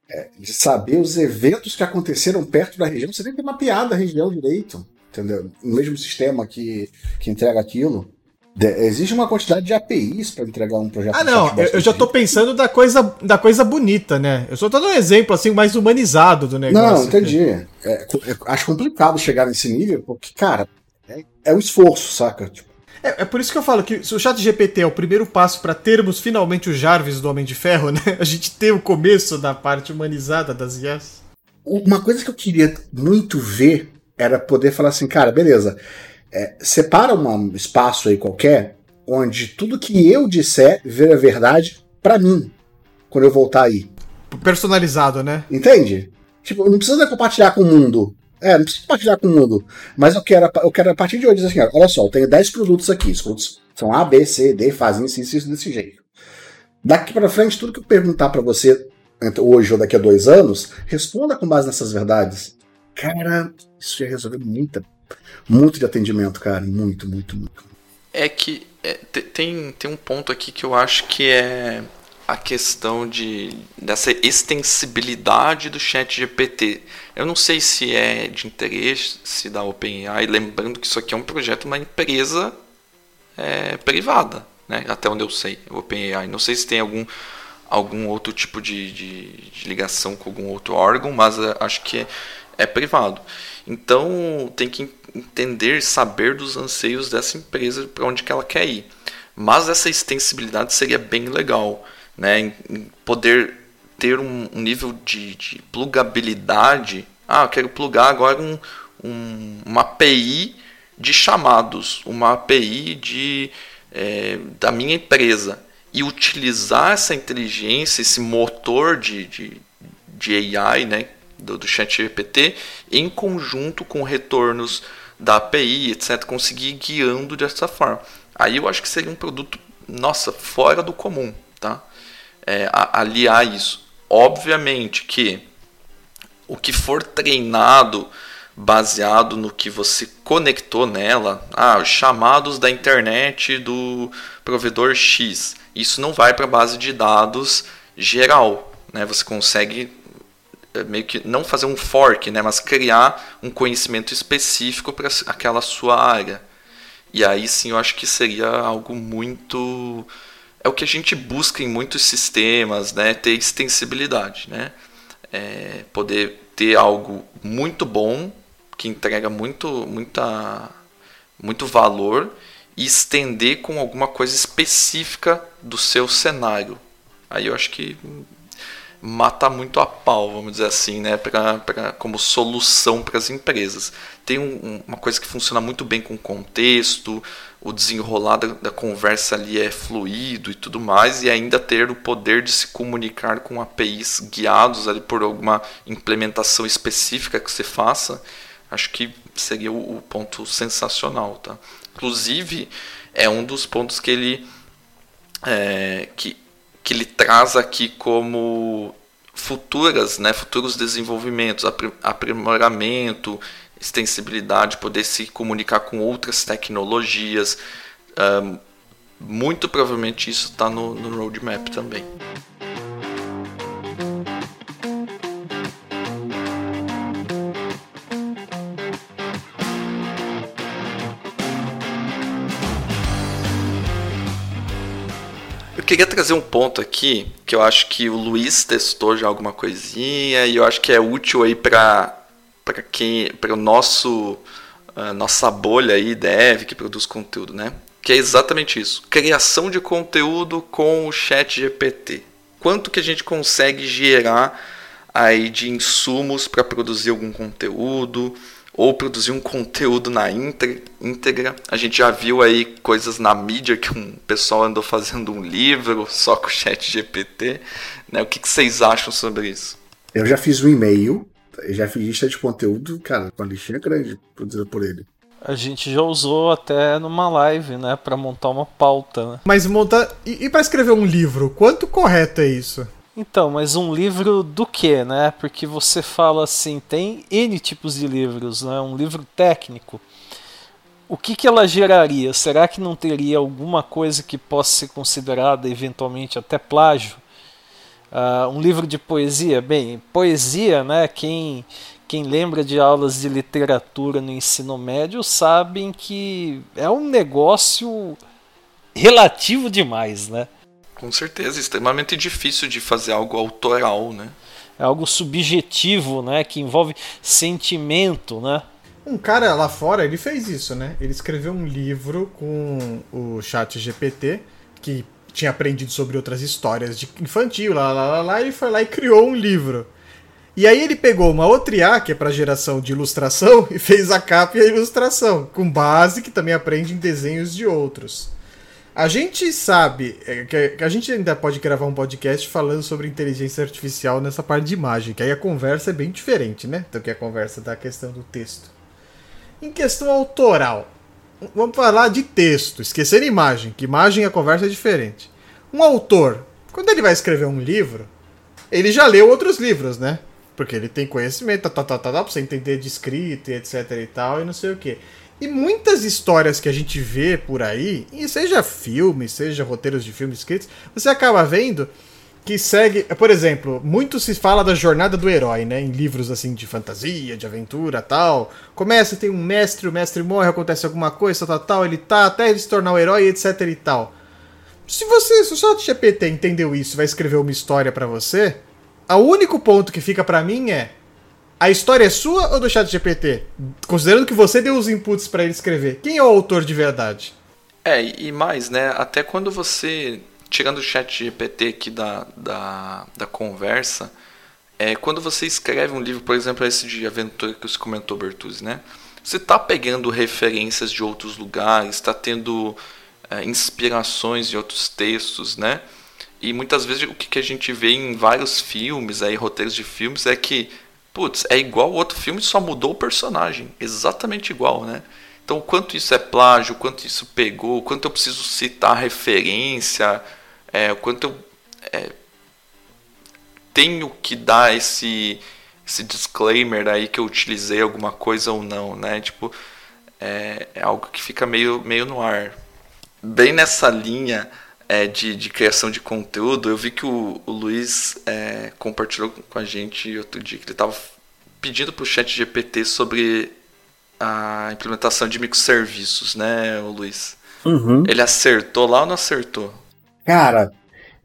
É, de saber os eventos que aconteceram perto da região. Você tem que ter mapeado a região direito. Entendeu? No mesmo sistema que, que entrega aquilo. De, existe uma quantidade de APIs para entregar um projeto. Ah, não, eu, eu já tô pensando da coisa, da coisa bonita, né? Eu só tô dando um exemplo assim mais humanizado do negócio. Não, entendi. É, é, acho complicado chegar nesse nível, porque, cara, é, é um esforço, saca? Tipo, é, é, por isso que eu falo que se o chat GPT é o primeiro passo para termos finalmente o Jarvis do Homem de Ferro, né? A gente ter o começo da parte humanizada das IAs. Uma coisa que eu queria muito ver era poder falar assim, cara, beleza, é, separa um espaço aí qualquer onde tudo que eu disser vira verdade para mim quando eu voltar aí. Personalizado, né? Entende? Tipo, não precisa compartilhar com o mundo. É, não precisa compartilhar com o mundo. Mas eu quero, eu quero a partir de hoje dizer assim: olha só, eu tenho 10 produtos aqui. Os produtos são A, B, C, D, fazem isso, isso, isso desse jeito. Daqui para frente, tudo que eu perguntar para você hoje ou daqui a dois anos, responda com base nessas verdades. Cara, isso ia resolver muita, muito de atendimento, cara. Muito, muito, muito. É que é, tem, tem um ponto aqui que eu acho que é a questão de, dessa extensibilidade do chat GPT. Eu não sei se é de interesse da OpenAI, lembrando que isso aqui é um projeto, uma empresa é, privada, né? até onde eu sei, OpenAI. Não sei se tem algum, algum outro tipo de, de, de ligação com algum outro órgão, mas é, acho que é, é privado. Então tem que entender, saber dos anseios dessa empresa para onde que ela quer ir. Mas essa extensibilidade seria bem legal né, em, poder ter um, nível de, de, plugabilidade. Ah, eu quero plugar agora um, um, uma API de chamados, uma API de, é, da minha empresa e utilizar essa inteligência, esse motor de, de, de AI, né, do, do ChatGPT, em conjunto com retornos da API, etc., conseguir ir guiando dessa forma. Aí eu acho que seria um produto, nossa, fora do comum, tá? É, aliar isso. Obviamente que o que for treinado baseado no que você conectou nela, ah, os chamados da internet do provedor X, isso não vai para a base de dados geral, né? Você consegue é, meio que não fazer um fork, né, mas criar um conhecimento específico para aquela sua área. E aí sim eu acho que seria algo muito é o que a gente busca em muitos sistemas, né? Ter extensibilidade, né? É poder ter algo muito bom que entrega muito, muita, muito valor e estender com alguma coisa específica do seu cenário. Aí eu acho que mata muito a pau, vamos dizer assim, né, pra, pra, como solução para as empresas. Tem um, uma coisa que funciona muito bem com o contexto, o desenrolar da, da, conversa ali é fluido e tudo mais, e ainda ter o poder de se comunicar com APIs guiados ali por alguma implementação específica que você faça, acho que seria o, o ponto sensacional, tá? Inclusive, é um dos pontos que ele é, que que ele traz aqui como futuras, né, futuros desenvolvimentos, aprimoramento, extensibilidade, poder se comunicar com outras tecnologias. Um, muito provavelmente isso está no, no roadmap também. Queria trazer um ponto aqui que eu acho que o Luiz testou já alguma coisinha e eu acho que é útil aí para para quem para o nosso uh, nossa bolha aí dev que produz conteúdo, né? Que é exatamente isso, criação de conteúdo com o Chat GPT. Quanto que a gente consegue gerar aí de insumos para produzir algum conteúdo? Ou produzir um conteúdo na íntegra. A gente já viu aí coisas na mídia que um pessoal andou fazendo um livro só com o chat GPT. Né? O que, que vocês acham sobre isso? Eu já fiz um e-mail, já fiz lista de conteúdo, cara, com a listinha grande produzida por ele. A gente já usou até numa live, né, para montar uma pauta. Né? Mas montar e, e para escrever um livro, quanto correto é isso? Então, mas um livro do que, né? Porque você fala assim, tem N tipos de livros, né? Um livro técnico. O que, que ela geraria? Será que não teria alguma coisa que possa ser considerada eventualmente até plágio? Uh, um livro de poesia? Bem, poesia, né? Quem, quem lembra de aulas de literatura no ensino médio sabem que é um negócio relativo demais, né? Com certeza, extremamente difícil de fazer algo autoral, né? É algo subjetivo, né? Que envolve sentimento, né? Um cara lá fora, ele fez isso, né? Ele escreveu um livro com o chat GPT, que tinha aprendido sobre outras histórias de infantil, lá, lá, lá, lá, e foi lá e criou um livro. E aí ele pegou uma outra IA, que é para geração de ilustração, e fez a capa e a ilustração, com base que também aprende em desenhos de outros. A gente sabe é, que a gente ainda pode gravar um podcast falando sobre inteligência artificial nessa parte de imagem, que aí a conversa é bem diferente, né? Do que a conversa da questão do texto. Em questão autoral, vamos falar de texto, esquecendo imagem, que imagem e a conversa é diferente. Um autor, quando ele vai escrever um livro, ele já leu outros livros, né? Porque ele tem conhecimento, tá, tá, tá, tá, tá pra você entender de escrita e etc e tal, e não sei o que. E muitas histórias que a gente vê por aí, seja filmes, seja roteiros de filmes escritos, você acaba vendo que segue, por exemplo, muito se fala da jornada do herói, né, em livros assim de fantasia, de aventura, tal. Começa tem um mestre, o mestre morre, acontece alguma coisa, tal, tal, ele tá até ele se tornar o um herói, etc e tal. Se você, se o seu GPT entendeu isso, vai escrever uma história para você, o único ponto que fica para mim é a história é sua ou do chat GPT? Considerando que você deu os inputs para ele escrever, quem é o autor de verdade? É, e mais, né? Até quando você. Tirando o chat GPT aqui da, da, da conversa, é, quando você escreve um livro, por exemplo, esse de aventura que você comentou, Bertuzzi, né? Você está pegando referências de outros lugares, está tendo é, inspirações de outros textos, né? E muitas vezes o que, a gente vê em vários filmes, aí, roteiros de filmes, é que putz, é igual o outro filme, só mudou o personagem. Exatamente igual, né? Então, quanto isso é plágio, quanto isso pegou, quanto eu preciso citar referência, é, quanto eu é, tenho que dar esse, esse disclaimer aí que eu utilizei alguma coisa ou não, né? Tipo, é, é algo que fica meio, meio no ar. Bem nessa linha é, de, de, criação de conteúdo, eu vi que o, o Luiz é, compartilhou com a gente outro dia que ele estava pedindo para o chat GPT sobre a implementação de microserviços, né, o Luiz? Uhum. Ele acertou lá ou não acertou? Cara,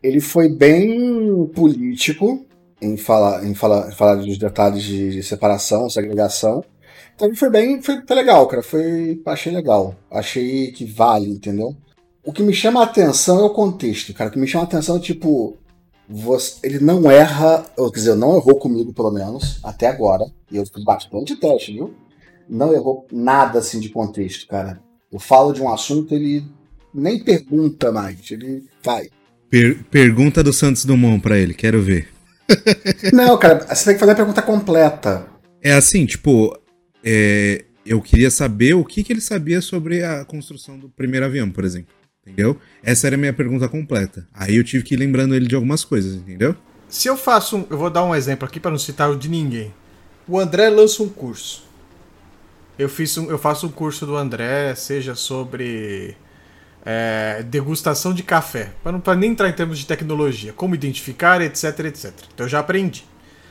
ele foi bem político em falar, em falar, em falar dos detalhes de separação, segregação. Então foi bem, foi, foi legal, cara. Foi, achei legal. Achei que vale, entendeu? O que me chama a atenção é o contexto, cara. O que me chama a atenção é tipo. Você, ele não erra, ou, quer dizer, não errou comigo, pelo menos, até agora. E eu fiz bastante teste, viu? Não errou nada assim de contexto, cara. Eu falo de um assunto, ele nem pergunta mais, ele vai. Per pergunta do Santos Dumont pra ele, quero ver. não, cara, você tem que fazer a pergunta completa. É assim, tipo, é, eu queria saber o que, que ele sabia sobre a construção do primeiro avião, por exemplo. Entendeu? Essa era a minha pergunta completa. Aí eu tive que ir lembrando ele de algumas coisas, entendeu? Se eu faço um. Eu vou dar um exemplo aqui para não citar o de ninguém. O André lança um curso. Eu, fiz um, eu faço um curso do André, seja sobre é, degustação de café, para nem entrar em termos de tecnologia, como identificar, etc, etc. Então eu já aprendi.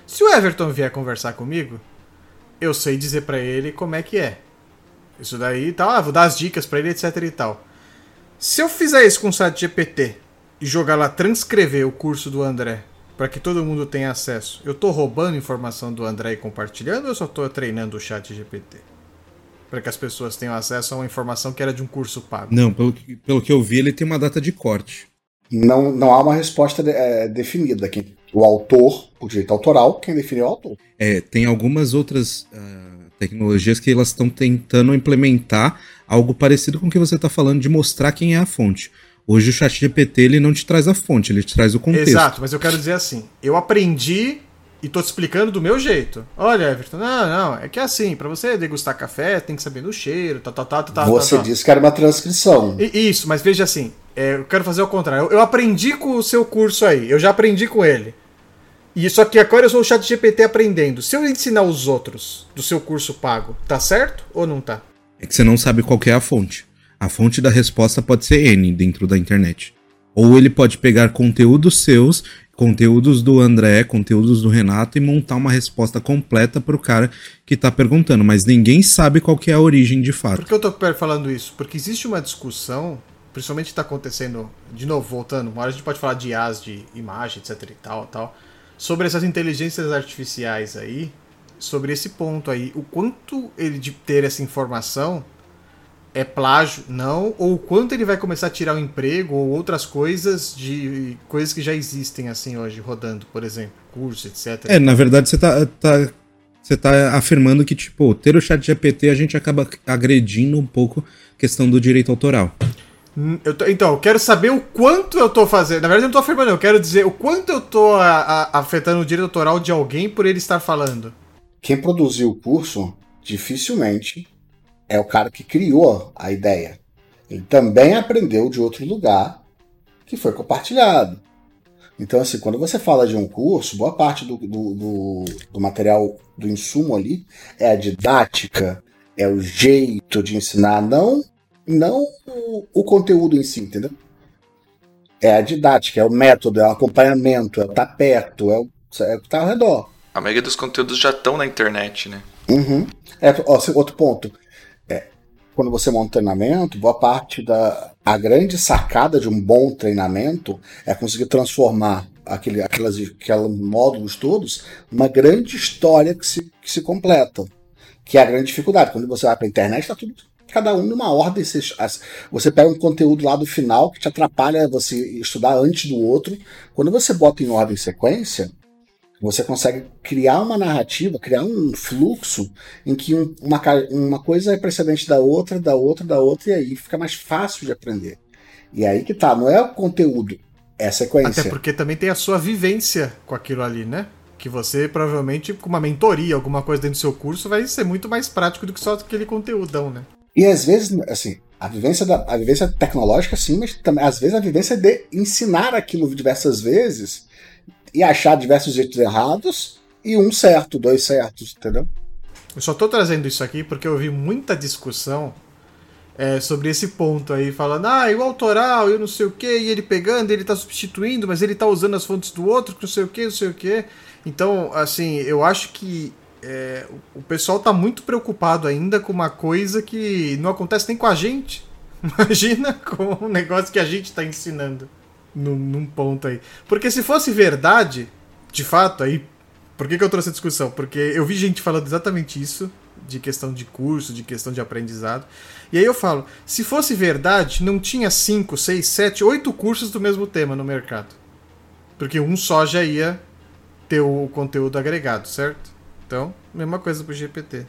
Se o Everton vier conversar comigo, eu sei dizer para ele como é que é. Isso daí, tá, ah, vou dar as dicas para ele, etc e tal. Se eu fizer isso com o site GPT e jogar lá transcrever o curso do André para que todo mundo tenha acesso, eu tô roubando informação do André e compartilhando ou eu só tô treinando o chat GPT? Para que as pessoas tenham acesso a uma informação que era de um curso pago. Não, pelo que, pelo que eu vi, ele tem uma data de corte. Não, não há uma resposta de, é, definida. Quem, o autor, por direito autoral, quem definiu é o autor. É, tem algumas outras uh, tecnologias que elas estão tentando implementar algo parecido com o que você está falando de mostrar quem é a fonte. Hoje o chat GPT ele não te traz a fonte, ele te traz o contexto. Exato, mas eu quero dizer assim, eu aprendi e tô te explicando do meu jeito. Olha, Everton, não, não, é que é assim, para você degustar café, tem que saber no cheiro, tá, tá, tá, tá, Você tá, disse que era uma transcrição. E, isso, mas veja assim, é, eu quero fazer o contrário. Eu, eu, aprendi com o seu curso aí, eu já aprendi com ele. E só que agora eu sou o chat GPT aprendendo. Se eu ensinar os outros do seu curso pago, tá certo ou não tá? é que você não sabe qual é a fonte. A fonte da resposta pode ser N dentro da internet. Ou ele pode pegar conteúdos seus, conteúdos do André, conteúdos do Renato e montar uma resposta completa para o cara que está perguntando, mas ninguém sabe qual é a origem de fato. Por que eu estou falando isso? Porque existe uma discussão, principalmente está acontecendo, de novo, voltando, uma hora a gente pode falar de IAs, de imagem, etc e tal, tal, sobre essas inteligências artificiais aí, sobre esse ponto aí. O quanto ele de ter essa informação é plágio, não, ou o quanto ele vai começar a tirar o emprego ou outras coisas de coisas que já existem assim hoje, rodando, por exemplo, curso, etc. É, na verdade você tá, tá, você tá afirmando que, tipo, ter o chat GPT a gente acaba agredindo um pouco a questão do direito autoral. Eu tô, então, eu quero saber o quanto eu tô fazendo. Na verdade, eu não tô afirmando, eu quero dizer o quanto eu tô a, a, afetando o direito autoral de alguém por ele estar falando. Quem produziu o curso dificilmente é o cara que criou a ideia. Ele também aprendeu de outro lugar que foi compartilhado. Então, assim, quando você fala de um curso, boa parte do, do, do, do material, do insumo ali, é a didática, é o jeito de ensinar, não, não o, o conteúdo em si, entendeu? É a didática, é o método, é o acompanhamento, é o estar tá perto, é o, é o que está ao redor. A maioria dos conteúdos já estão na internet, né? Uhum. É, ó, outro ponto. É, quando você monta um treinamento, boa parte da. A grande sacada de um bom treinamento é conseguir transformar aquele, aquelas, aqueles módulos todos numa grande história que se, que se completa. Que é a grande dificuldade. Quando você vai para a internet, está tudo cada um numa ordem. Você, pega um conteúdo lá do final que te atrapalha você estudar antes do outro. Quando você bota em ordem sequência, você consegue criar uma narrativa, criar um fluxo em que um, uma, uma coisa é precedente da outra, da outra, da outra, e aí fica mais fácil de aprender. E aí que tá, não é o conteúdo, é a sequência. Até porque também tem a sua vivência com aquilo ali, né? Que você provavelmente, com uma mentoria, alguma coisa dentro do seu curso, vai ser muito mais prático do que só aquele conteúdão, né? E às vezes, assim, a vivência, da, a vivência tecnológica, sim, mas também, às vezes a vivência de ensinar aquilo diversas vezes e achar diversos jeitos errados e um certo, dois certos, entendeu? Eu só tô trazendo isso aqui porque eu vi muita discussão é, sobre esse ponto aí, falando, ah, e o autoral, eu não sei o que, e ele pegando, ele tá substituindo, mas ele tá usando as fontes do outro, não sei o que, não sei o que. Então, assim, eu acho que é, o pessoal tá muito preocupado ainda com uma coisa que não acontece nem com a gente. Imagina com o negócio que a gente tá ensinando num, num ponto aí. Porque se fosse verdade, de fato, aí. Por que, que eu trouxe a discussão? Porque eu vi gente falando exatamente isso, de questão de curso, de questão de aprendizado. E aí eu falo, se fosse verdade, não tinha 5, 6, 7, 8 cursos do mesmo tema no mercado. Porque um só já ia ter o conteúdo agregado, certo? Então, mesma coisa pro GPT.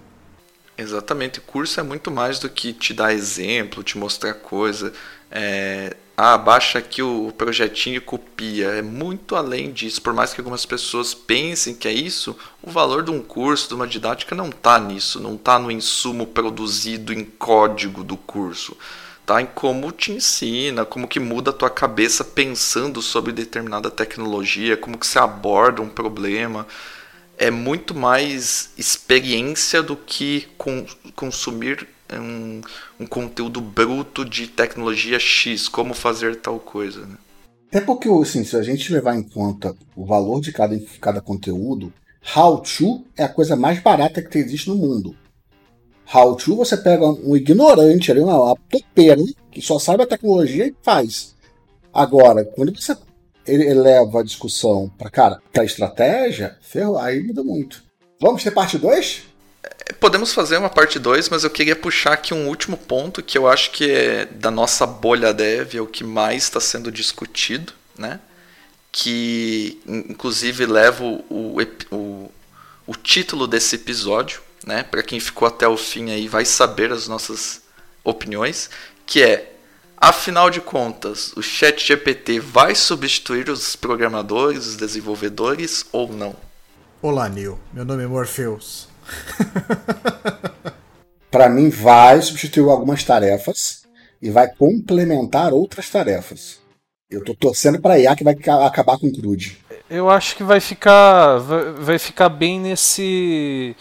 Exatamente. Curso é muito mais do que te dar exemplo, te mostrar coisa. É, ah, baixa aqui o projetinho e copia. É muito além disso. Por mais que algumas pessoas pensem que é isso, o valor de um curso, de uma didática, não está nisso. Não está no insumo produzido em código do curso. Está em como te ensina, como que muda a tua cabeça pensando sobre determinada tecnologia, como que se aborda um problema é muito mais experiência do que com, consumir um, um, conteúdo bruto de tecnologia X, como fazer tal coisa. Né? Até porque, assim, se a gente levar em conta o valor de cada, cada conteúdo, How to é a coisa mais barata que existe no mundo. How to você pega um ignorante ali, uma topeira, que só sabe a tecnologia e faz. Agora, quando você ele eleva a discussão para, cara, pra estratégia, ferro, aí muda muito. Vamos ter parte 2? É, podemos fazer uma parte 2, mas eu queria puxar aqui um último ponto que eu acho que é da nossa bolha dev, é o que mais está sendo discutido, né? Que inclusive leva o, o, o título desse episódio, né? Para quem ficou até o fim aí vai saber as nossas opiniões, que é Afinal de contas, o Chat GPT vai substituir os programadores, os desenvolvedores ou não? Olá, Neil. Meu nome é Morpheus. Para mim, vai substituir algumas tarefas e vai complementar outras tarefas. Eu tô torcendo para IA que vai acabar com o CRUD. Eu acho que vai ficar, vai ficar bem nesse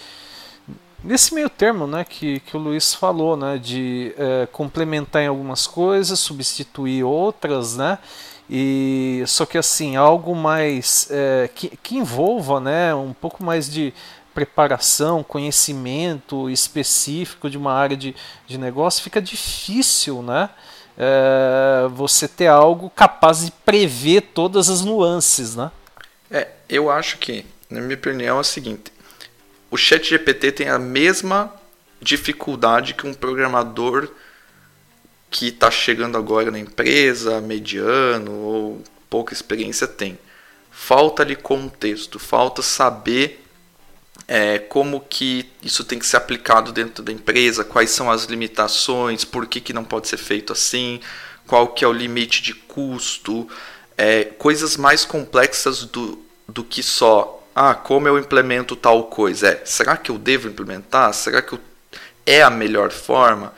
nesse meio termo né, que, que o Luiz falou, né, de é, complementar em algumas coisas, substituir outras, né, e só que assim algo mais é, que, que envolva né, um pouco mais de preparação, conhecimento específico de uma área de, de negócio, fica difícil, né? É, você ter algo capaz de prever todas as nuances, né? É, eu acho que, na minha opinião, é o seguinte: o ChatGPT tem a mesma dificuldade que um programador que está chegando agora na empresa, mediano ou pouca experiência tem. Falta-lhe contexto, falta saber é, como que isso tem que ser aplicado dentro da empresa, quais são as limitações, por que, que não pode ser feito assim, qual que é o limite de custo, é, coisas mais complexas do, do que só ah, como eu implemento tal coisa? É, será que eu devo implementar? Será que eu, é a melhor forma?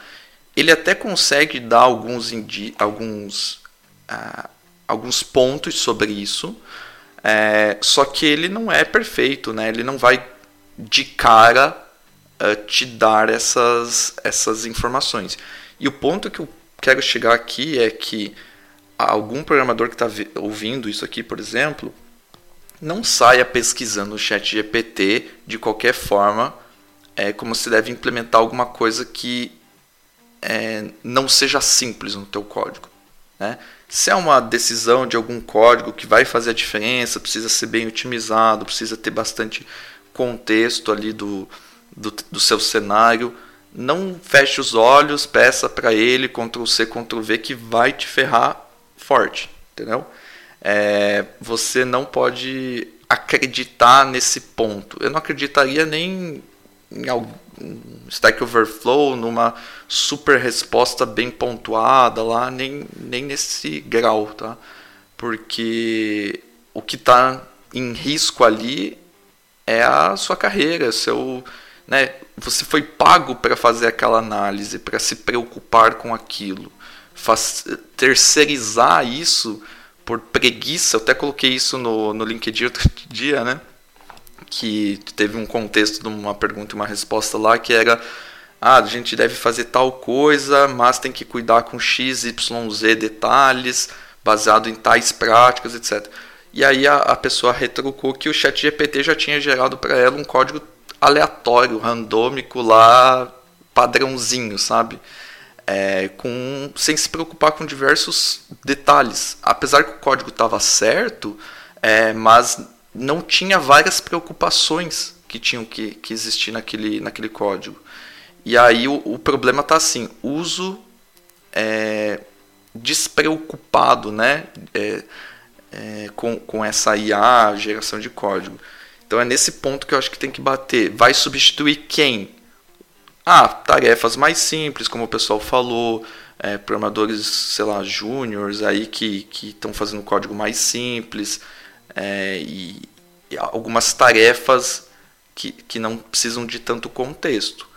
Ele até consegue dar alguns, indi, alguns, ah, alguns pontos sobre isso, é, só que ele não é perfeito, né? Ele não vai de cara uh, te dar essas, essas informações. E o ponto que eu quero chegar aqui é que algum programador que está ouvindo isso aqui, por exemplo, não saia pesquisando o chat GPT de qualquer forma, é, como se deve implementar alguma coisa que é, não seja simples no teu código. Né? Se é uma decisão de algum código que vai fazer a diferença, precisa ser bem otimizado, precisa ter bastante contexto ali do, do, do seu cenário, não feche os olhos, peça para ele Ctrl C, Ctrl V que vai te ferrar forte, entendeu? É, você não pode acreditar nesse ponto. Eu não acreditaria nem em algum Stack Overflow, numa super resposta bem pontuada lá, nem, nem nesse grau, tá? Porque o que está em risco ali é a sua carreira, seu, né? Você foi pago para fazer aquela análise, para se preocupar com aquilo. Faz, terceirizar isso por preguiça, eu até coloquei isso no, no LinkedIn outro dia, né? Que teve um contexto de uma pergunta e uma resposta lá que era ah, a gente deve fazer tal coisa, mas tem que cuidar com X, Y, Z detalhes, baseado em tais práticas, etc. E aí a, a pessoa retrucou que o chat GPT já tinha gerado para ela um código aleatório, randômico lá, padrãozinho, sabe? É, com, sem se preocupar com diversos detalhes. Apesar que o código estava certo, é, mas não tinha várias preocupações que tinham que, que existir naquele, naquele código. E aí o, o problema está assim, uso é, despreocupado, né? É, é, com, com essa IA, geração de código. Então é nesse ponto que eu acho que tem que bater. Vai substituir quem? Ah, tarefas mais simples, como o pessoal falou, é, programadores, sei lá, júniores aí que estão fazendo código mais simples é, e, e, algumas tarefas que, que não precisam de tanto contexto.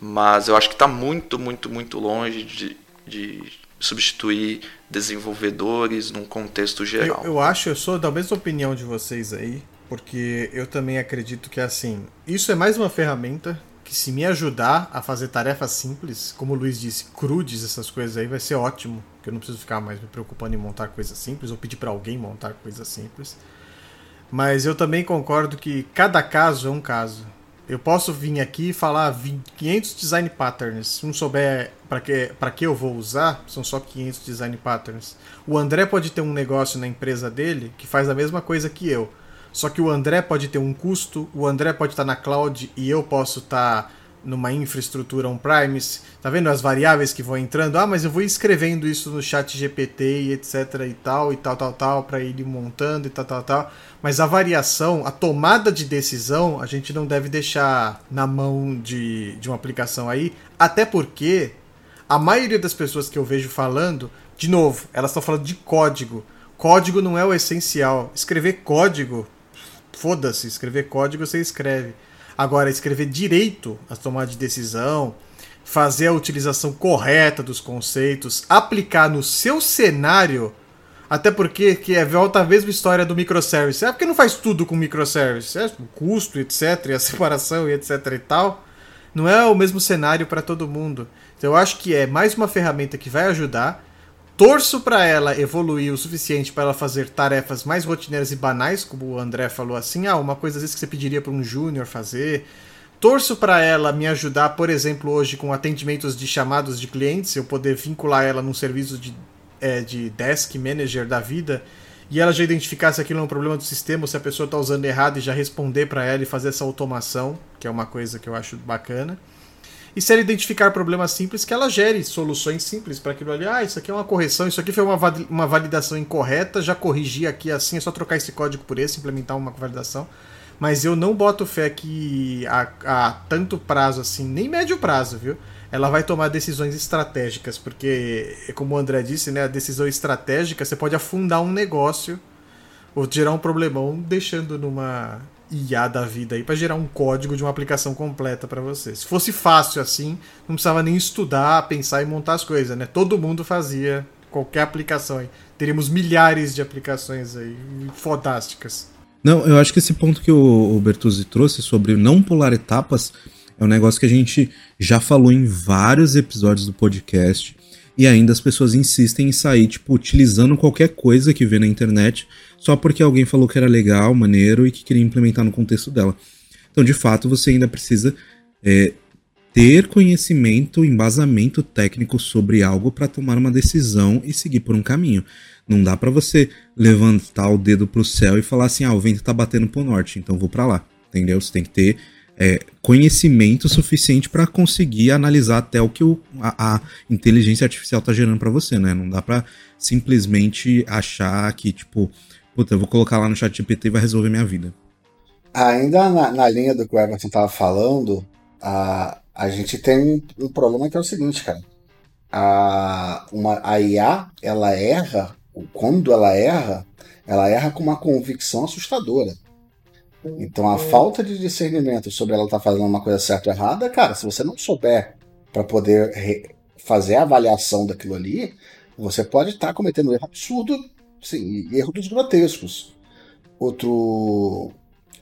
Mas eu acho que está muito, muito, muito longe de, de substituir desenvolvedores num contexto geral. Eu, eu acho, eu sou da mesma opinião de vocês aí, porque eu também acredito que assim, isso é mais uma ferramenta que se me ajudar a fazer tarefas simples, como o Luiz disse, crudes, essas coisas aí, vai ser ótimo. Que eu não preciso ficar mais me preocupando em montar coisas simples ou pedir para alguém montar coisas simples. Mas eu também concordo que cada caso é um caso. Eu posso vir aqui e falar 500 design patterns. Se não souber para que, que eu vou usar, são só 500 design patterns. O André pode ter um negócio na empresa dele que faz a mesma coisa que eu. Só que o André pode ter um custo, o André pode estar na cloud e eu posso estar numa infraestrutura on-premise. Tá vendo as variáveis que vão entrando? Ah, mas eu vou escrevendo isso no chat GPT e etc e tal e tal tal tal para ir montando e tal tal tal. Mas a variação, a tomada de decisão, a gente não deve deixar na mão de, de uma aplicação aí, até porque a maioria das pessoas que eu vejo falando, de novo, elas estão falando de código. Código não é o essencial. Escrever código foda-se, escrever código você escreve. Agora, escrever direito a tomar de decisão, fazer a utilização correta dos conceitos, aplicar no seu cenário, até porque que é volta a mesma história do microservice. É porque não faz tudo com microservice, é o custo, etc, e a separação etc e tal. Não é o mesmo cenário para todo mundo. Então eu acho que é mais uma ferramenta que vai ajudar Torço para ela evoluir o suficiente para ela fazer tarefas mais rotineiras e banais, como o André falou assim, ah, uma coisa às vezes que você pediria para um júnior fazer. Torço para ela me ajudar, por exemplo, hoje com atendimentos de chamados de clientes, eu poder vincular ela num serviço de, é, de desk manager da vida e ela já identificar se aquilo é um problema do sistema, ou se a pessoa está usando errado e já responder para ela e fazer essa automação, que é uma coisa que eu acho bacana. E se ela identificar problemas simples, que ela gere soluções simples para aquilo ali. Ah, isso aqui é uma correção, isso aqui foi uma, uma validação incorreta, já corrigi aqui assim, é só trocar esse código por esse, implementar uma validação. Mas eu não boto fé que a, a tanto prazo assim, nem médio prazo, viu? Ela vai tomar decisões estratégicas, porque, como o André disse, né, a decisão estratégica você pode afundar um negócio ou gerar um problemão deixando numa IA da vida aí para gerar um código de uma aplicação completa para você. Se fosse fácil assim, não precisava nem estudar, pensar e montar as coisas, né? Todo mundo fazia qualquer aplicação aí. Teríamos milhares de aplicações aí fodásticas. Não, eu acho que esse ponto que o, Bertuzzi trouxe sobre não pular etapas é um negócio que a gente já falou em vários episódios do podcast e ainda as pessoas insistem em sair, tipo, utilizando qualquer coisa que vê na internet só porque alguém falou que era legal, maneiro e que queria implementar no contexto dela. Então, de fato, você ainda precisa é, ter conhecimento, embasamento técnico sobre algo para tomar uma decisão e seguir por um caminho. Não dá para você levantar o dedo pro céu e falar assim: ah, o vento tá batendo pro norte, então vou para lá. Entendeu? Você tem que ter é, conhecimento suficiente para conseguir analisar até o que o, a, a inteligência artificial está gerando para você, né? Não dá para simplesmente achar que, tipo, puta, eu vou colocar lá no chat GPT e vai resolver minha vida. Ainda na, na linha do que o Everton estava falando, a, a gente tem um problema que é o seguinte, cara. A, uma, a IA, ela erra, quando ela erra, ela erra com uma convicção assustadora. Então a falta de discernimento sobre ela estar tá fazendo uma coisa certa ou errada, cara, se você não souber para poder fazer a avaliação daquilo ali, você pode estar tá cometendo um erro absurdo, sim, erro dos grotescos. Outro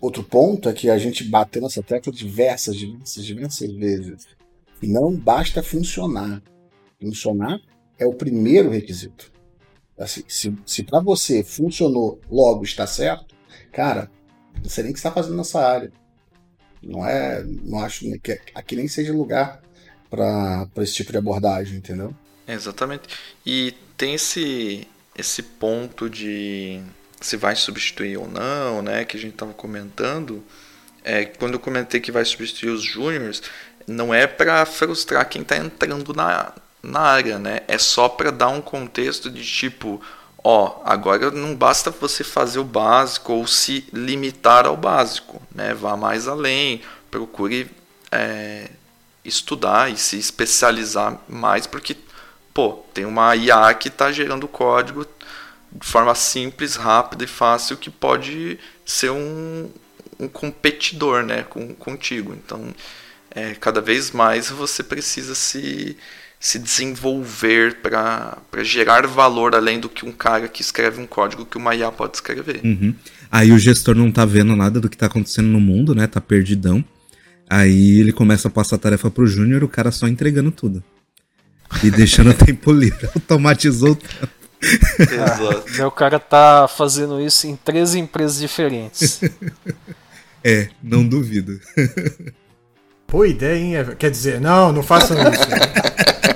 outro ponto é que a gente bateu nessa tecla diversas, diversas, diversas vezes. Não basta funcionar. Funcionar é o primeiro requisito. Assim, se, se para você funcionou, logo está certo, cara, não sei nem o que está fazendo nessa área. Não é. Não acho que aqui nem seja lugar para esse tipo de abordagem, entendeu? Exatamente. E tem esse, esse ponto de se vai substituir ou não, né? Que a gente estava comentando. É, quando eu comentei que vai substituir os júniores, não é para frustrar quem está entrando na, na área, né? É só para dar um contexto de tipo, ó, agora não basta você fazer o básico ou se limitar ao básico, né? Vá mais além, procure é, estudar e se especializar mais, porque, pô, tem uma IA que está gerando código de forma simples, rápida e fácil que pode ser um, um competidor, né, com, contigo. Então, é, cada vez mais você precisa se se desenvolver para gerar valor além do que um cara que escreve um código que uma IA pode escrever. Uhum. Aí o gestor não tá vendo nada do que tá acontecendo no mundo, né? Tá perdidão. Aí ele começa a passar a tarefa pro Júnior, o cara só entregando tudo. E deixando o tempo livre. Automatizou o tempo. Exato. meu cara tá fazendo isso em três empresas diferentes. é, não duvido. Boa ideia, hein? Quer dizer, não, não façam isso.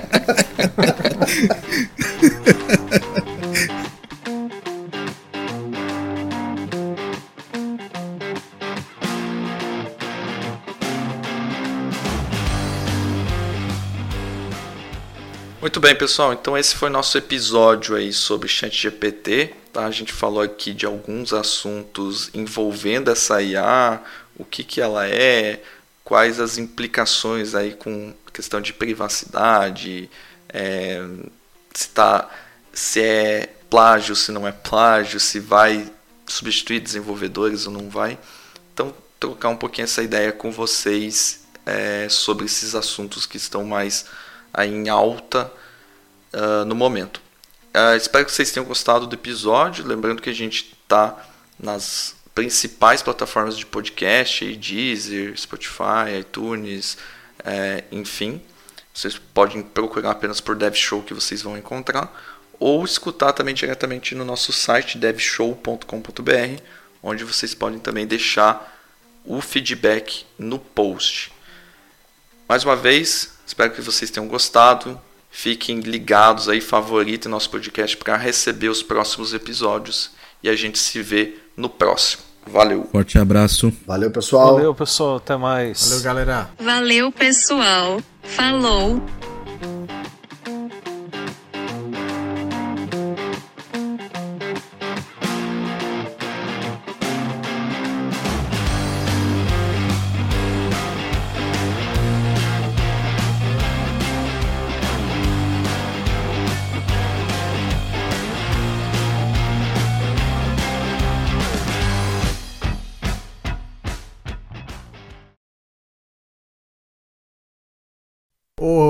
Muito bem, pessoal. Então esse foi nosso episódio aí sobre ChatGPT. Tá? A gente falou aqui de alguns assuntos envolvendo essa IA, o que, que ela é, quais as implicações aí com questão de privacidade, é, se, tá, se é plágio, se não é plágio, se vai substituir desenvolvedores ou não vai. Então, trocar um pouquinho essa ideia com vocês é, sobre esses assuntos que estão mais aí em alta uh, no momento. Uh, espero que vocês tenham gostado do episódio. Lembrando que a gente está nas principais plataformas de podcast, Deezer, Spotify, iTunes, é, enfim. Vocês podem procurar apenas por Dev Show que vocês vão encontrar, ou escutar também diretamente no nosso site devshow.com.br, onde vocês podem também deixar o feedback no post. Mais uma vez, espero que vocês tenham gostado. Fiquem ligados aí, favoritem nosso podcast para receber os próximos episódios e a gente se vê no próximo. Valeu. Forte abraço. Valeu, pessoal. Valeu, pessoal. Até mais. Valeu, galera. Valeu, pessoal. Falou.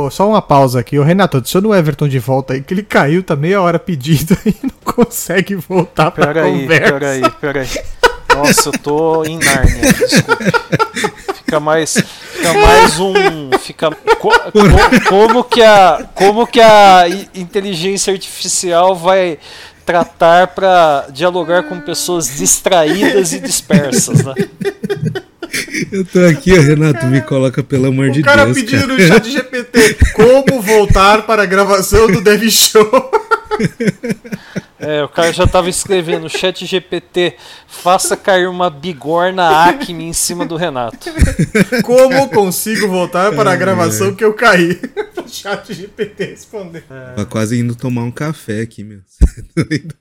Só uma pausa aqui. O Renato, adiciona o Everton de volta aí, que ele caiu, tá meia hora pedido e não consegue voltar pra pera aí, conversa. Peraí, peraí. Nossa, eu tô em Nárnia, desculpe. Fica mais, fica mais um, fica co, co, como que a, como que a inteligência artificial vai tratar para dialogar com pessoas distraídas e dispersas, né? Eu tô aqui, Renato, me coloca pelo amor o de cara Deus. pedindo cara. no chat GPT como voltar para a gravação do Dev Show. É, o cara já tava escrevendo no chat GPT, faça cair uma bigorna Acme em cima do Renato. Como consigo voltar para a gravação que eu caí? O chat GPT respondeu. Tá quase indo tomar um café aqui, meu. Doido.